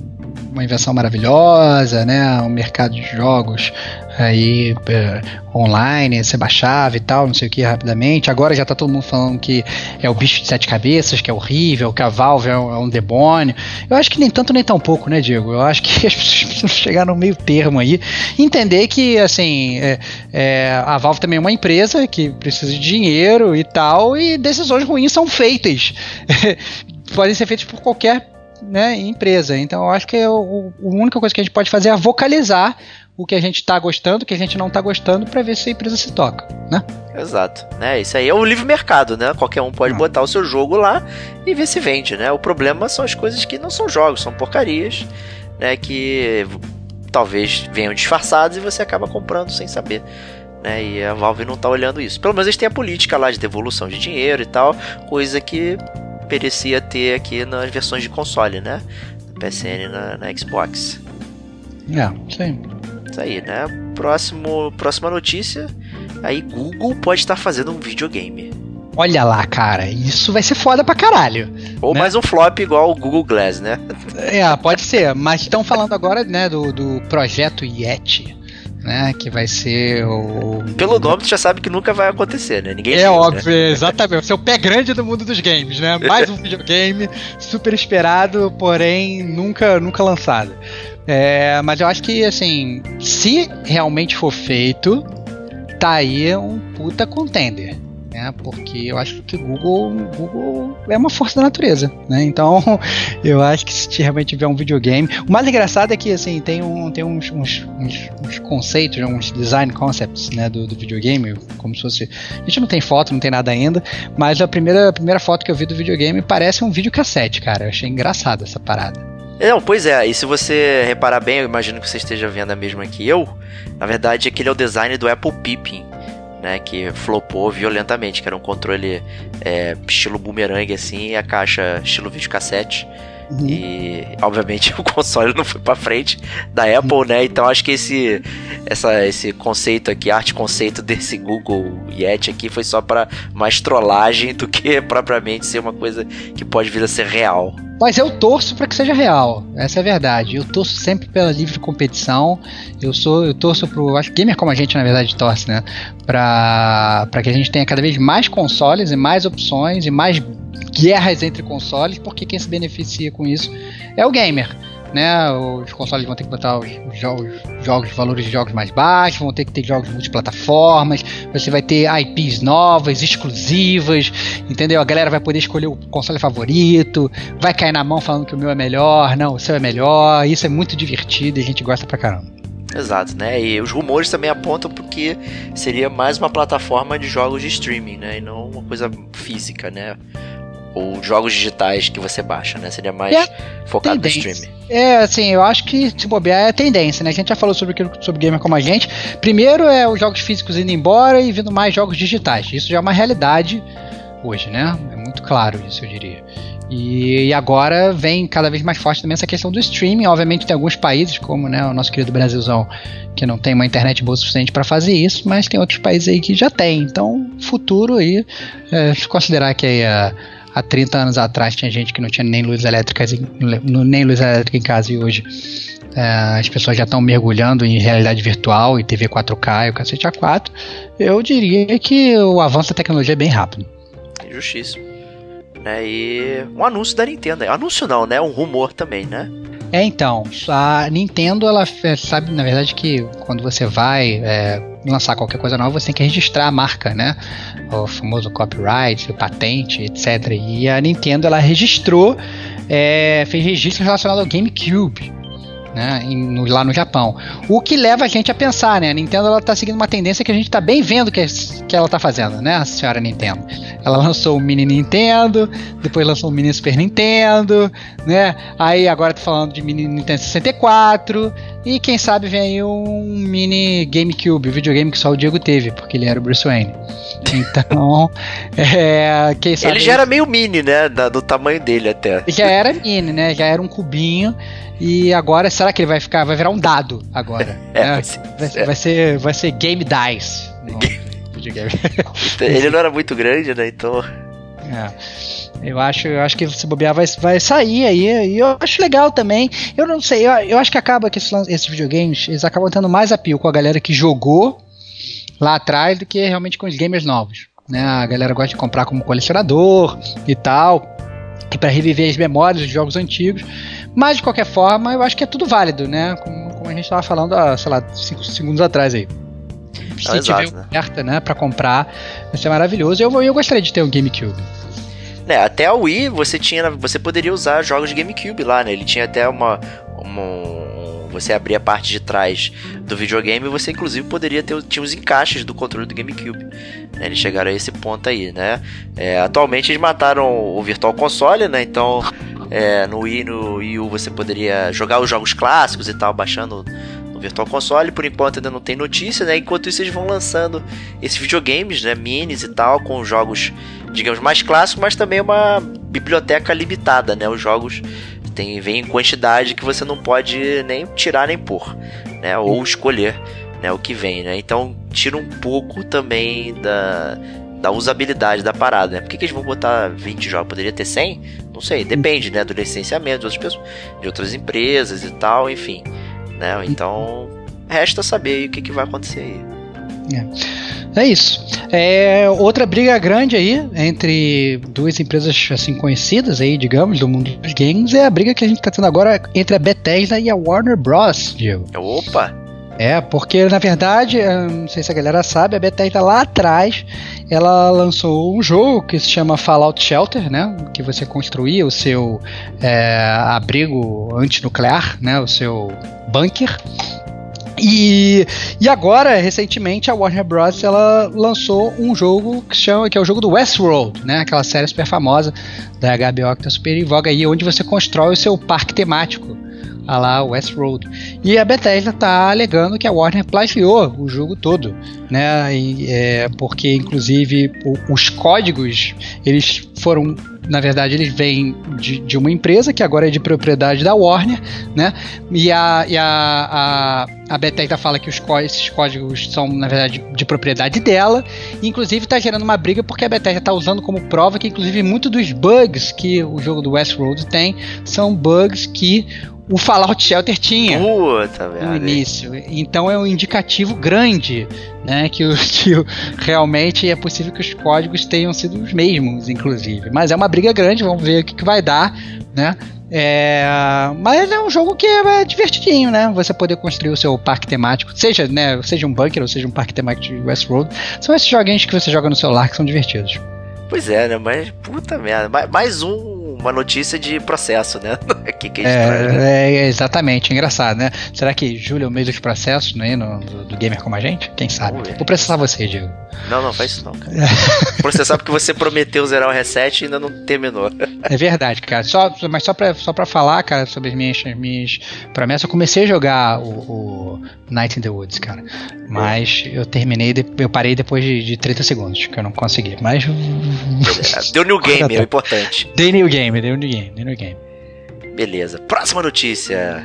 uma invenção maravilhosa, né? Um mercado de jogos aí é, online, você baixava e tal, não sei o que, rapidamente. Agora já tá todo mundo falando que é o bicho de sete cabeças, que é horrível, que a Valve é um, é um demônio. Eu acho que nem tanto nem tão pouco, né, Diego? Eu acho que as pessoas precisam chegar no meio termo aí entender que, assim, é, é, a Valve também é uma empresa que precisa de dinheiro e tal, e decisões ruins são feitas. Podem ser feitas por qualquer né, empresa. Então eu acho que é o, a única coisa que a gente pode fazer é vocalizar o que a gente está gostando, o que a gente não está gostando, para ver se a empresa se toca, né? Exato. Né? Isso aí é o livre mercado, né? Qualquer um pode botar o seu jogo lá e ver se vende, né? O problema são as coisas que não são jogos, são porcarias, né? Que talvez venham disfarçados e você acaba comprando sem saber. Né, e a Valve não está olhando isso. Pelo menos eles têm a política lá de devolução de dinheiro e tal, coisa que merecia ter aqui nas versões de console, né? Na PSN na, na Xbox. É, sim. Isso aí, né? Próximo, próxima notícia. Aí Google pode estar fazendo um videogame. Olha lá, cara, isso vai ser foda pra caralho. Ou né? mais um flop igual o Google Glass, né? É, pode ser. Mas estão falando agora, né, do, do projeto Yeti né? Que vai ser o. Pelo nome, tu já sabe que nunca vai acontecer, né? Ninguém É viu, óbvio, né? exatamente. Vai ser o pé grande do mundo dos games, né? Mais um videogame super esperado, porém nunca, nunca lançado. É, mas eu acho que, assim, se realmente for feito, tá aí um puta contender né? Porque eu acho que Google, Google é uma força da natureza, né? Então, eu acho que se realmente tiver um videogame, o mais engraçado é que assim tem um tem uns, uns, uns, uns conceitos, uns design concepts, né, do, do, videogame, como se fosse a gente não tem foto, não tem nada ainda, mas a primeira a primeira foto que eu vi do videogame parece um videocassete, cara. Eu achei engraçado essa parada. Não, pois é, e se você reparar bem, eu imagino que você esteja vendo a mesma que eu, na verdade aquele é o design do Apple Pippin, né, que flopou violentamente, que era um controle é, estilo boomerang assim, e a caixa estilo videocassete. Uhum. E obviamente o console não foi para frente da Apple, né? Então acho que esse essa, esse conceito aqui, arte conceito desse Google Yeti aqui foi só para mais trollagem do que propriamente ser uma coisa que pode vir a ser real. Mas eu torço para que seja real. Essa é a verdade. Eu torço sempre pela livre competição. Eu sou, eu torço pro, acho que gamer como a gente na verdade torce, né? Para para que a gente tenha cada vez mais consoles e mais opções e mais guerras entre consoles, porque quem se beneficia com isso é o gamer né? Os consoles vão ter que botar os jogos, jogos valores de jogos mais baixos, vão ter que ter jogos multiplataformas, você vai ter IPs novas, exclusivas, entendeu? A galera vai poder escolher o console favorito, vai cair na mão falando que o meu é melhor, não, o seu é melhor. Isso é muito divertido e a gente gosta pra caramba. Exato, né? E os rumores também apontam porque seria mais uma plataforma de jogos de streaming, né? E não uma coisa física, né? Ou jogos digitais que você baixa, né? Seria mais é focado tendência. no streaming. É, assim, eu acho que se bobear é tendência, né? A gente já falou sobre sobre gamer como a gente. Primeiro é os jogos físicos indo embora e vindo mais jogos digitais. Isso já é uma realidade hoje, né? É muito claro isso, eu diria. E, e, agora vem cada vez mais forte também essa questão do streaming. Obviamente tem alguns países, como né, o nosso querido Brasilzão, que não tem uma internet boa o suficiente para fazer isso, mas tem outros países aí que já tem. Então, futuro aí, é, se considerar que aí a há 30 anos atrás tinha gente que não tinha nem luz elétrica, nem luz elétrica em casa e hoje é, as pessoas já estão mergulhando em realidade virtual e TV 4K e o cacete A4, eu diria que o avanço da tecnologia é bem rápido. Justíssimo. É, e um anúncio da Nintendo. Anúncio não, né? Um rumor também, né? É, então, a Nintendo, ela sabe, na verdade, que quando você vai é, lançar qualquer coisa nova, você tem que registrar a marca, né? O famoso copyright, patente, etc. E a Nintendo, ela registrou, é, fez registro relacionado ao GameCube né, no, lá no Japão. O que leva a gente a pensar, né? A Nintendo ela tá seguindo uma tendência que a gente está bem vendo que, que ela está fazendo, né, a senhora Nintendo. Ela lançou o Mini Nintendo, depois lançou o Mini Super Nintendo, né? Aí agora tá falando de Mini Nintendo 64 e quem sabe vem aí um Mini GameCube, videogame que só o Diego teve, porque ele era o Bruce Wayne. Então, é, quem sabe ele já era meio mini, né, do tamanho dele até. Já era mini, né? Já era um cubinho. E agora, será que ele vai ficar? Vai virar um dado agora. É, né? vai, ser, vai, vai, ser, vai ser Game Dice. ele não era muito grande, né? Então. É. Eu acho, eu acho que se bobear vai, vai sair aí. E eu acho legal também. Eu não sei, eu, eu acho que acaba que esses, esses videogames eles acabam tendo mais apio com a galera que jogou lá atrás do que realmente com os gamers novos. Né? A galera gosta de comprar como colecionador e tal. E para reviver as memórias dos jogos antigos. Mas de qualquer forma, eu acho que é tudo válido, né? Como, como a gente estava falando, há, sei lá, 5 segundos atrás aí. Se ah, tiver exato, oferta, né, para comprar, vai ser maravilhoso. Eu, eu gostaria de ter um GameCube. É, até a Wii você tinha, você poderia usar jogos de GameCube lá, né? Ele tinha até uma, uma você abria a parte de trás do videogame, você inclusive poderia ter tinha os encaixes do controle do GameCube. Né? Eles chegaram a esse ponto aí, né? É, atualmente eles mataram o Virtual Console, né? Então é, no Wii no Wii U você poderia jogar os jogos clássicos e tal, baixando no Virtual Console. Por enquanto ainda não tem notícia, né? Enquanto isso eles vão lançando esses videogames, né? Minis e tal, com jogos, digamos, mais clássicos, mas também uma biblioteca limitada, né? Os jogos tem, vem em quantidade que você não pode nem tirar nem pôr, né? Ou escolher, né? O que vem, né? Então tira um pouco também da, da usabilidade da parada, né? Por que, que eles vão botar 20 jogos? Poderia ter 100? Não sei, depende, né? Do licenciamento de outras pessoas, de outras empresas e tal, enfim, né? Então resta saber o que, que vai acontecer aí. É. é isso. É, outra briga grande aí entre duas empresas assim conhecidas aí, digamos, do mundo dos games é a briga que a gente está tendo agora entre a Bethesda e a Warner Bros. Diego. Opa! É, porque na verdade, não sei se a galera sabe, a Bethesda lá atrás ela lançou um jogo que se chama Fallout Shelter, né? Que você construía o seu é, abrigo antinuclear, né? O seu bunker. E, e agora, recentemente, a Warner Bros. ela lançou um jogo que, chama, que é o jogo do Westworld, né? Aquela série super famosa da HBO que tá super em voga aí, onde você constrói o seu parque temático a lá Westworld. E a Bethesda tá alegando que a Warner plagiou o jogo todo, né? E, é, porque inclusive o, os códigos eles foram na verdade, eles vêm de, de, uma empresa que agora é de propriedade da Warner, né? E a, e a, a, a Bethesda fala que os esses códigos são, na verdade, de, de propriedade dela. E, inclusive, está gerando uma briga porque a Bethesda está usando como prova que, inclusive, muitos dos bugs que o jogo do Westworld tem são bugs que o Fallout Shelter tinha Puta, no início. Então é um indicativo grande, né, que, o, que realmente é possível que os códigos tenham sido os mesmos, inclusive. Mas é uma briga grande, vamos ver o que, que vai dar, né? É, mas é um jogo que é divertidinho, né? Você poder construir o seu parque temático, seja, né, seja um bunker ou seja um parque temático de Westworld. São esses joguinhos que você joga no celular que são divertidos. Pois é, né? Mas puta merda. Mais um uma notícia de processo, né? que, que é, traz, né? é, exatamente, engraçado, né? Será que julho é o mês dos processos né, no, do, do gamer como a gente? Quem sabe? Vou processar você, Diego. Não, não, faz isso não, cara. processar porque você prometeu zerar o reset e ainda não terminou. é verdade, cara. Só, mas só pra, só pra falar, cara, sobre as minhas, minhas promessas, eu comecei a jogar o, o Night in the Woods, cara. Mas eu terminei, eu parei depois de, de 30 segundos, que eu não consegui. Mas. Deu new game, é o importante. Deu new game, deu new game, deu new game. Beleza. Próxima notícia.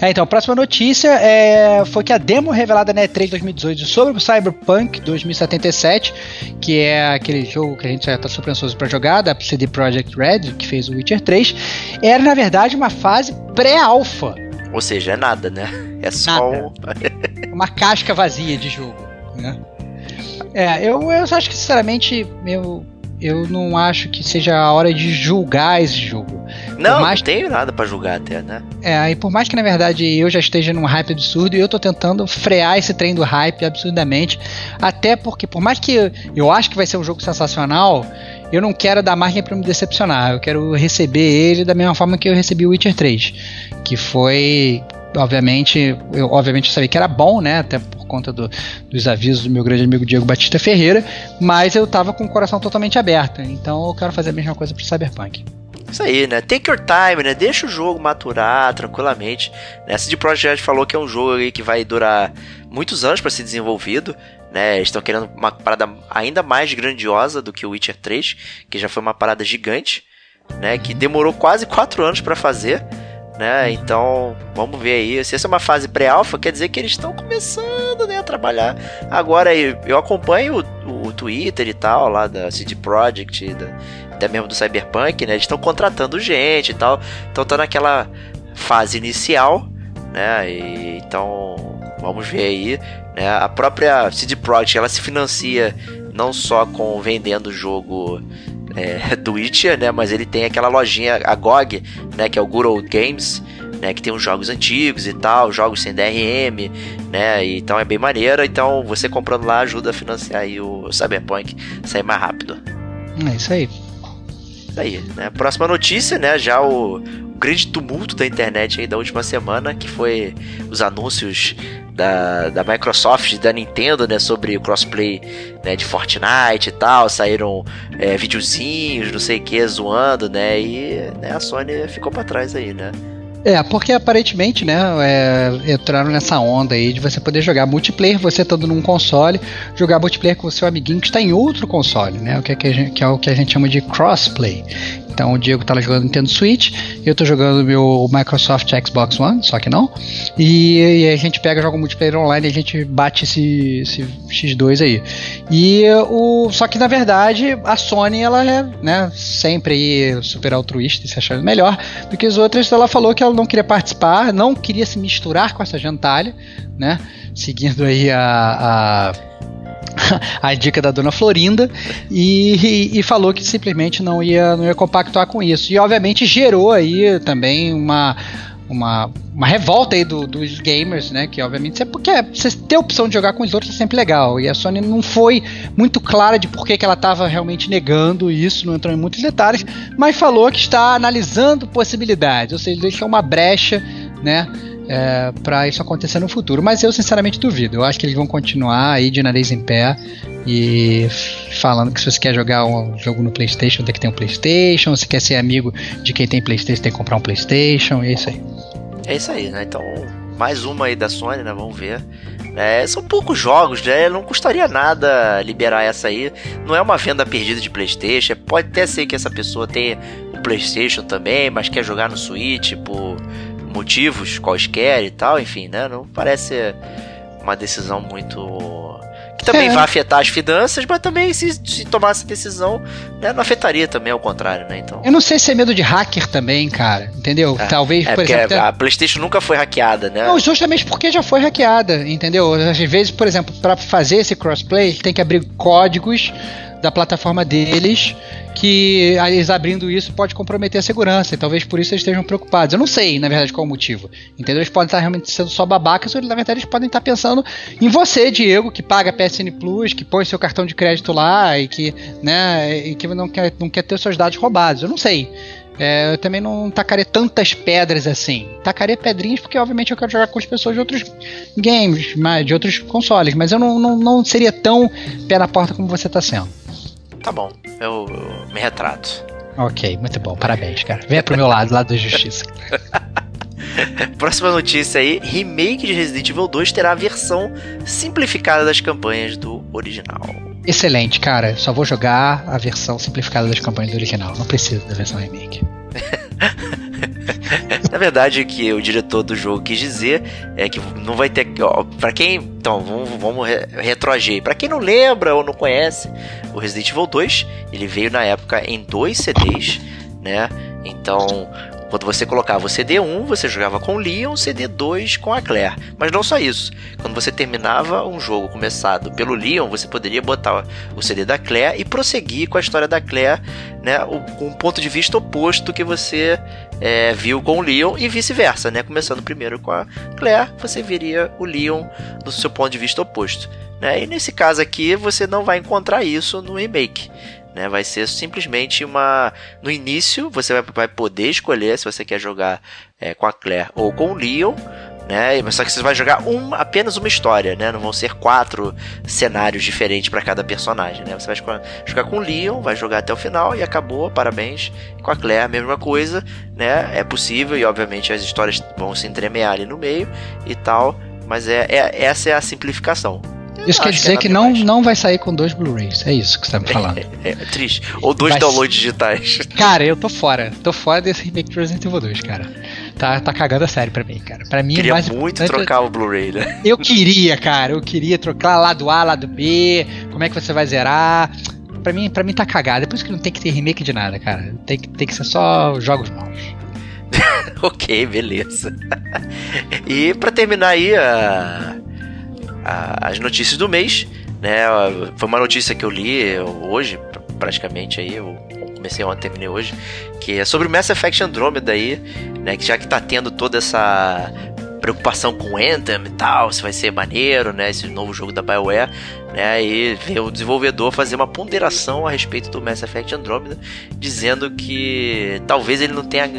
É, então, a próxima notícia é, foi que a demo revelada na E3 2018 sobre o Cyberpunk 2077, que é aquele jogo que a gente já está super ansioso para jogar, da CD Projekt Red, que fez o Witcher 3, era na verdade uma fase pré-alpha. Ou seja, é nada, né? É só um... uma casca vazia de jogo, né? É, eu, eu acho que sinceramente eu, eu não acho que seja a hora de julgar esse jogo. Não, mais... não tenho nada para julgar até, né? É, e por mais que na verdade eu já esteja num hype absurdo, eu tô tentando frear esse trem do hype absurdamente, até porque por mais que eu acho que vai ser um jogo sensacional, eu não quero dar margem para me decepcionar. Eu quero receber ele da mesma forma que eu recebi o Witcher 3, que foi obviamente, eu obviamente sabia que era bom, né? Até por conta do, dos avisos do meu grande amigo Diego Batista Ferreira, mas eu tava com o coração totalmente aberto. Então eu quero fazer a mesma coisa pro Cyberpunk. Isso aí, né? Take your time, né? Deixa o jogo maturar tranquilamente. Né? CD Projekt falou que é um jogo aí que vai durar muitos anos para ser desenvolvido. Né, eles estão querendo uma parada ainda mais grandiosa do que o Witcher 3, que já foi uma parada gigante, né, que demorou quase 4 anos para fazer né? Então, vamos ver aí. Se essa é uma fase pré-alpha, quer dizer que eles estão começando né, a trabalhar. Agora, eu acompanho o, o Twitter e tal, lá da CD Projekt, da, até mesmo do Cyberpunk, né? Eles estão contratando gente e tal. Então, tá naquela fase inicial, né? E, então, vamos ver aí. Né? A própria CD Projekt, ela se financia não só com vendendo o jogo é, do Witcher, né? Mas ele tem aquela lojinha, a GOG, né? Que é o Good Old Games, né? Que tem uns jogos antigos e tal, jogos sem DRM, né? E, então é bem maneiro. Então você comprando lá ajuda a financiar aí o Cyberpunk sair mais rápido. É isso aí. Isso aí, né? Próxima notícia, né? Já o, o grande tumulto da internet aí da última semana, que foi os anúncios da, da Microsoft, da Nintendo, né, sobre o crossplay né, de Fortnite e tal, saíram é, videozinhos, não sei o que, zoando, né, e né, a Sony ficou para trás aí, né. É, porque aparentemente, né, é, entraram nessa onda aí de você poder jogar multiplayer, você estando num console, jogar multiplayer com o seu amiguinho que está em outro console, né, o que é, que, gente, que é o que a gente chama de crossplay. Então o Diego tá jogando Nintendo Switch, eu tô jogando meu Microsoft Xbox One, só que não. E, e a gente pega, joga um multiplayer online e a gente bate esse, esse X2 aí. E o só que na verdade a Sony ela é, né, sempre aí super altruísta se achando melhor do que as outras. Ela falou que ela não queria participar, não queria se misturar com essa gentalha, né? Seguindo aí a, a a dica da dona Florinda e, e, e, falou que simplesmente não ia, não ia compactuar com isso. E obviamente gerou aí também uma. Uma, uma revolta aí do, dos gamers, né? Que obviamente é porque você ter a opção de jogar com os outros é sempre legal. E a Sony não foi muito clara de por que, que ela estava realmente negando isso, não entrou em muitos detalhes, mas falou que está analisando possibilidades, ou seja, deixou uma brecha, né? É, para isso acontecer no futuro. Mas eu sinceramente duvido. Eu acho que eles vão continuar aí de nariz em pé e falando que se você quer jogar um jogo no PlayStation, tem que ter um PlayStation. Se quer ser amigo de quem tem PlayStation, tem que comprar um PlayStation. É isso aí. É isso aí, né? Então mais uma aí da Sony, né? Vamos ver. É, são poucos jogos, né? Não custaria nada liberar essa aí. Não é uma venda perdida de PlayStation. Pode até ser que essa pessoa tenha o PlayStation também, mas quer jogar no Switch por motivos quaisquer e tal. Enfim, né? Não parece uma decisão muito que também é. vai afetar as finanças, mas também se, se tomar essa decisão, né, não afetaria também ao contrário, né? Então. Eu não sei se é medo de hacker também, cara. Entendeu? É. Talvez, é, por exemplo. A PlayStation nunca foi hackeada, né? Não, justamente porque já foi hackeada, entendeu? Às vezes, por exemplo, para fazer esse crossplay, tem que abrir códigos da plataforma deles que eles abrindo isso pode comprometer a segurança, e talvez por isso eles estejam preocupados. Eu não sei, na verdade, qual o motivo. Entendeu? Eles podem estar realmente sendo só babacas, ou na verdade eles podem estar pensando em você, Diego, que paga PSN Plus, que põe seu cartão de crédito lá e que, né, e que não quer, não quer ter seus dados roubados. Eu não sei. É, eu também não tacaria tantas pedras assim. Tacaria pedrinhas porque, obviamente, eu quero jogar com as pessoas de outros games, de outros consoles, mas eu não, não, não seria tão pé na porta como você está sendo. Tá bom, eu, eu me retrato. Ok, muito bom, parabéns, cara. Venha pro meu lado, lado da justiça. Próxima notícia aí: remake de Resident Evil 2 terá a versão simplificada das campanhas do original. Excelente, cara. Só vou jogar a versão simplificada das campanhas do original. Não preciso da versão remake. Na verdade, o que o diretor do jogo quis dizer é que não vai ter. Para quem. Então, vamos, vamos retroagir. Para quem não lembra ou não conhece, o Resident Evil 2 ele veio na época em dois CDs, né? Então, quando você colocava o CD1, você jogava com o Leon, CD2 com a Claire. Mas não só isso. Quando você terminava um jogo começado pelo Leon, você poderia botar o CD da Claire e prosseguir com a história da Claire, né, com um ponto de vista oposto que você é, viu com o Leon e vice-versa, né? Começando primeiro com a Claire, você viria o Leon do seu ponto de vista oposto. Né? E nesse caso aqui, você não vai encontrar isso no remake. Né? Vai ser simplesmente uma. No início, você vai, vai poder escolher se você quer jogar é, com a Claire ou com o Leon. Né? Só que você vai jogar um, apenas uma história, né? Não vão ser quatro cenários diferentes para cada personagem, né? Você vai jogar com o Leon, vai jogar até o final e acabou, parabéns. Com a Claire, a mesma coisa, né? É possível e obviamente as histórias vão se entremear ali no meio e tal, mas é, é essa é a simplificação. Isso quer dizer que, que não, não vai sair com dois Blu-rays. É isso que você tá me falando. É, é, é triste. Ou dois vai downloads digitais. Cara, eu tô fora. Tô fora desse remake de Resident Evil 2, cara. Tá, tá cagando a sério pra mim, cara. Pra mim, queria mais muito trocar o Blu-ray, né? Eu queria, cara. Eu queria trocar lado A, lado B. Como é que você vai zerar? Pra mim, pra mim tá cagado. É por isso que não tem que ter remake de nada, cara. Tem que, tem que ser só jogos novos. ok, beleza. e para terminar aí a a, as notícias do mês, né? Foi uma notícia que eu li hoje, praticamente aí, eu comecei ontem, terminei hoje, que é sobre o Mass Effect Andromeda aí, né? Que já que tá tendo toda essa preocupação com Anthem e tal, se vai ser maneiro, né? Esse novo jogo da BioWare, né? E ver o desenvolvedor fazer uma ponderação a respeito do Mass Effect Andromeda, dizendo que talvez ele não tenha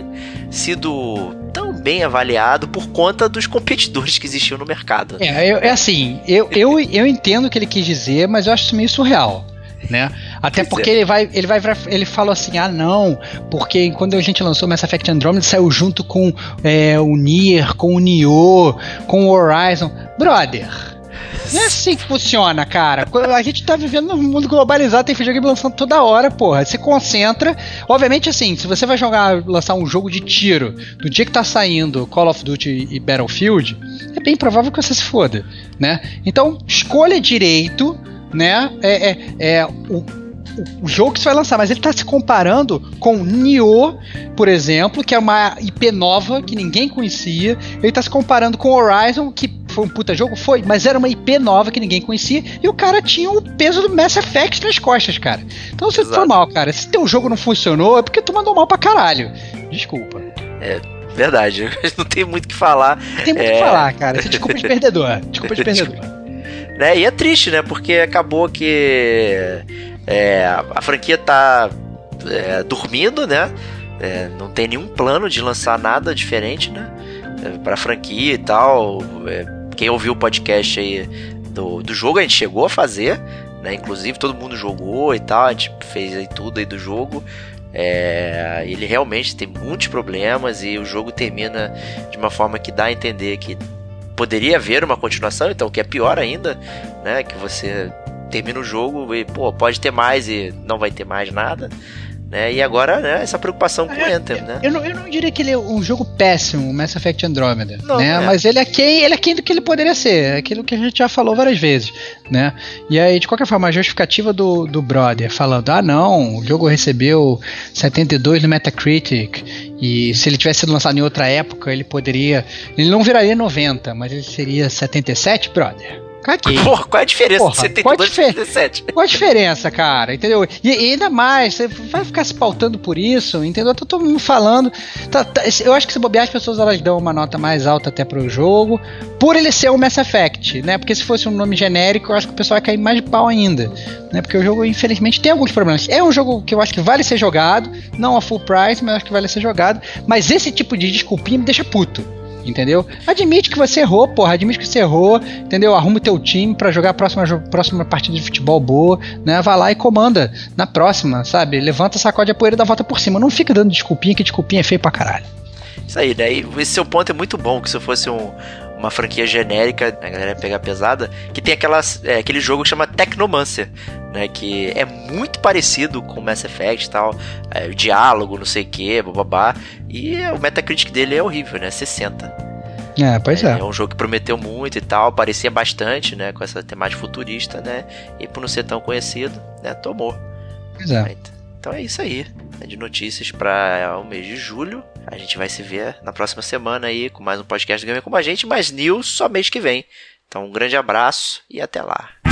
sido tão bem avaliado por conta dos competidores que existiam no mercado. É, é assim, eu, eu, eu entendo o que ele quis dizer, mas eu acho isso meio surreal. Né? Até porque ele vai, ele vai, ele fala assim, ah não, porque quando a gente lançou Mass Effect Andromeda saiu junto com é, o Nier, com o Nioh, com o Horizon, brother. Não é assim que funciona, cara. A gente tá vivendo num mundo globalizado, tem videogame lançando toda hora, porra. Se concentra. Obviamente, assim, se você vai jogar, lançar um jogo de tiro no dia que tá saindo Call of Duty e Battlefield, é bem provável que você se foda, né? Então, escolha direito, né? É, é, é o o jogo que você vai lançar, mas ele está se comparando com Nioh, por exemplo, que é uma IP nova que ninguém conhecia. Ele está se comparando com Horizon, que foi um puta jogo, foi, mas era uma IP nova que ninguém conhecia e o cara tinha o peso do Mass Effect nas costas, cara. Então você foi mal, cara. Se teu jogo não funcionou, é porque tu mandou mal pra caralho. Desculpa. É, verdade. Não tem muito o que falar. Não tem muito o é... que falar, cara. É desculpa de perdedor. Desculpa de perdedor. né? E é triste, né? Porque acabou que é, a franquia tá é, dormindo, né? É, não tem nenhum plano de lançar nada diferente, né? É, pra franquia e tal. É, quem ouviu o podcast aí do, do jogo, a gente chegou a fazer, né? Inclusive todo mundo jogou e tal, a gente fez aí tudo aí do jogo. É, ele realmente tem muitos problemas e o jogo termina de uma forma que dá a entender que poderia haver uma continuação, então o que é pior ainda, né? Que você termina o jogo e, pô, pode ter mais e não vai ter mais nada. Né? E agora, né, essa preocupação com o é, Anthem, né? Eu não, eu não diria que ele é um jogo péssimo, o Mass Effect Andromeda, não, né? É. Mas ele é quem ele é quem do que ele poderia ser, é aquilo que a gente já falou várias vezes, né? E aí, de qualquer forma, a justificativa do, do brother falando, ah não, o jogo recebeu 72 no Metacritic e se ele tivesse sido lançado em outra época, ele poderia, ele não viraria 90, mas ele seria 77, brother. Caguei. Porra, qual é a diferença Porra, de 72 e 77? Qual a diferença, cara? Entendeu? E, e, ainda mais, você vai ficar se pautando por isso, entendeu? Tá todo mundo falando. Tá, tá, eu acho que se bobear, as pessoas elas dão uma nota mais alta até pro jogo, por ele ser um Mass Effect, né? Porque se fosse um nome genérico, eu acho que o pessoal ia cair mais de pau ainda. Né? Porque o jogo, infelizmente, tem alguns problemas. É um jogo que eu acho que vale ser jogado, não a full price, mas eu acho que vale ser jogado. Mas esse tipo de desculpinha me deixa puto entendeu? Admite que você errou, porra, admite que você errou, entendeu? Arruma o teu time para jogar a próxima, próxima partida de futebol boa, né? Vai lá e comanda na próxima, sabe? Levanta, sacode a poeira da volta por cima. Não fica dando desculpinha, que desculpinha é feio pra caralho. Isso aí, daí esse seu ponto é muito bom, que se fosse um, uma franquia genérica, a galera pegar pesada, que tem aquelas, é, aquele jogo que chama Technomancer, né, que é muito parecido com Mass Effect e tal, é, o diálogo, não sei o que, bababá, e o Metacritic dele é horrível, né, 60. É, pois é. É um jogo que prometeu muito e tal, parecia bastante, né, com essa temática futurista, né, e por não ser tão conhecido, né, tomou. Pois é. Então é isso aí, né, de notícias para o mês de julho. A gente vai se ver na próxima semana aí com mais um podcast do Gamer Como a Gente, mas news só mês que vem. Então um grande abraço e até lá.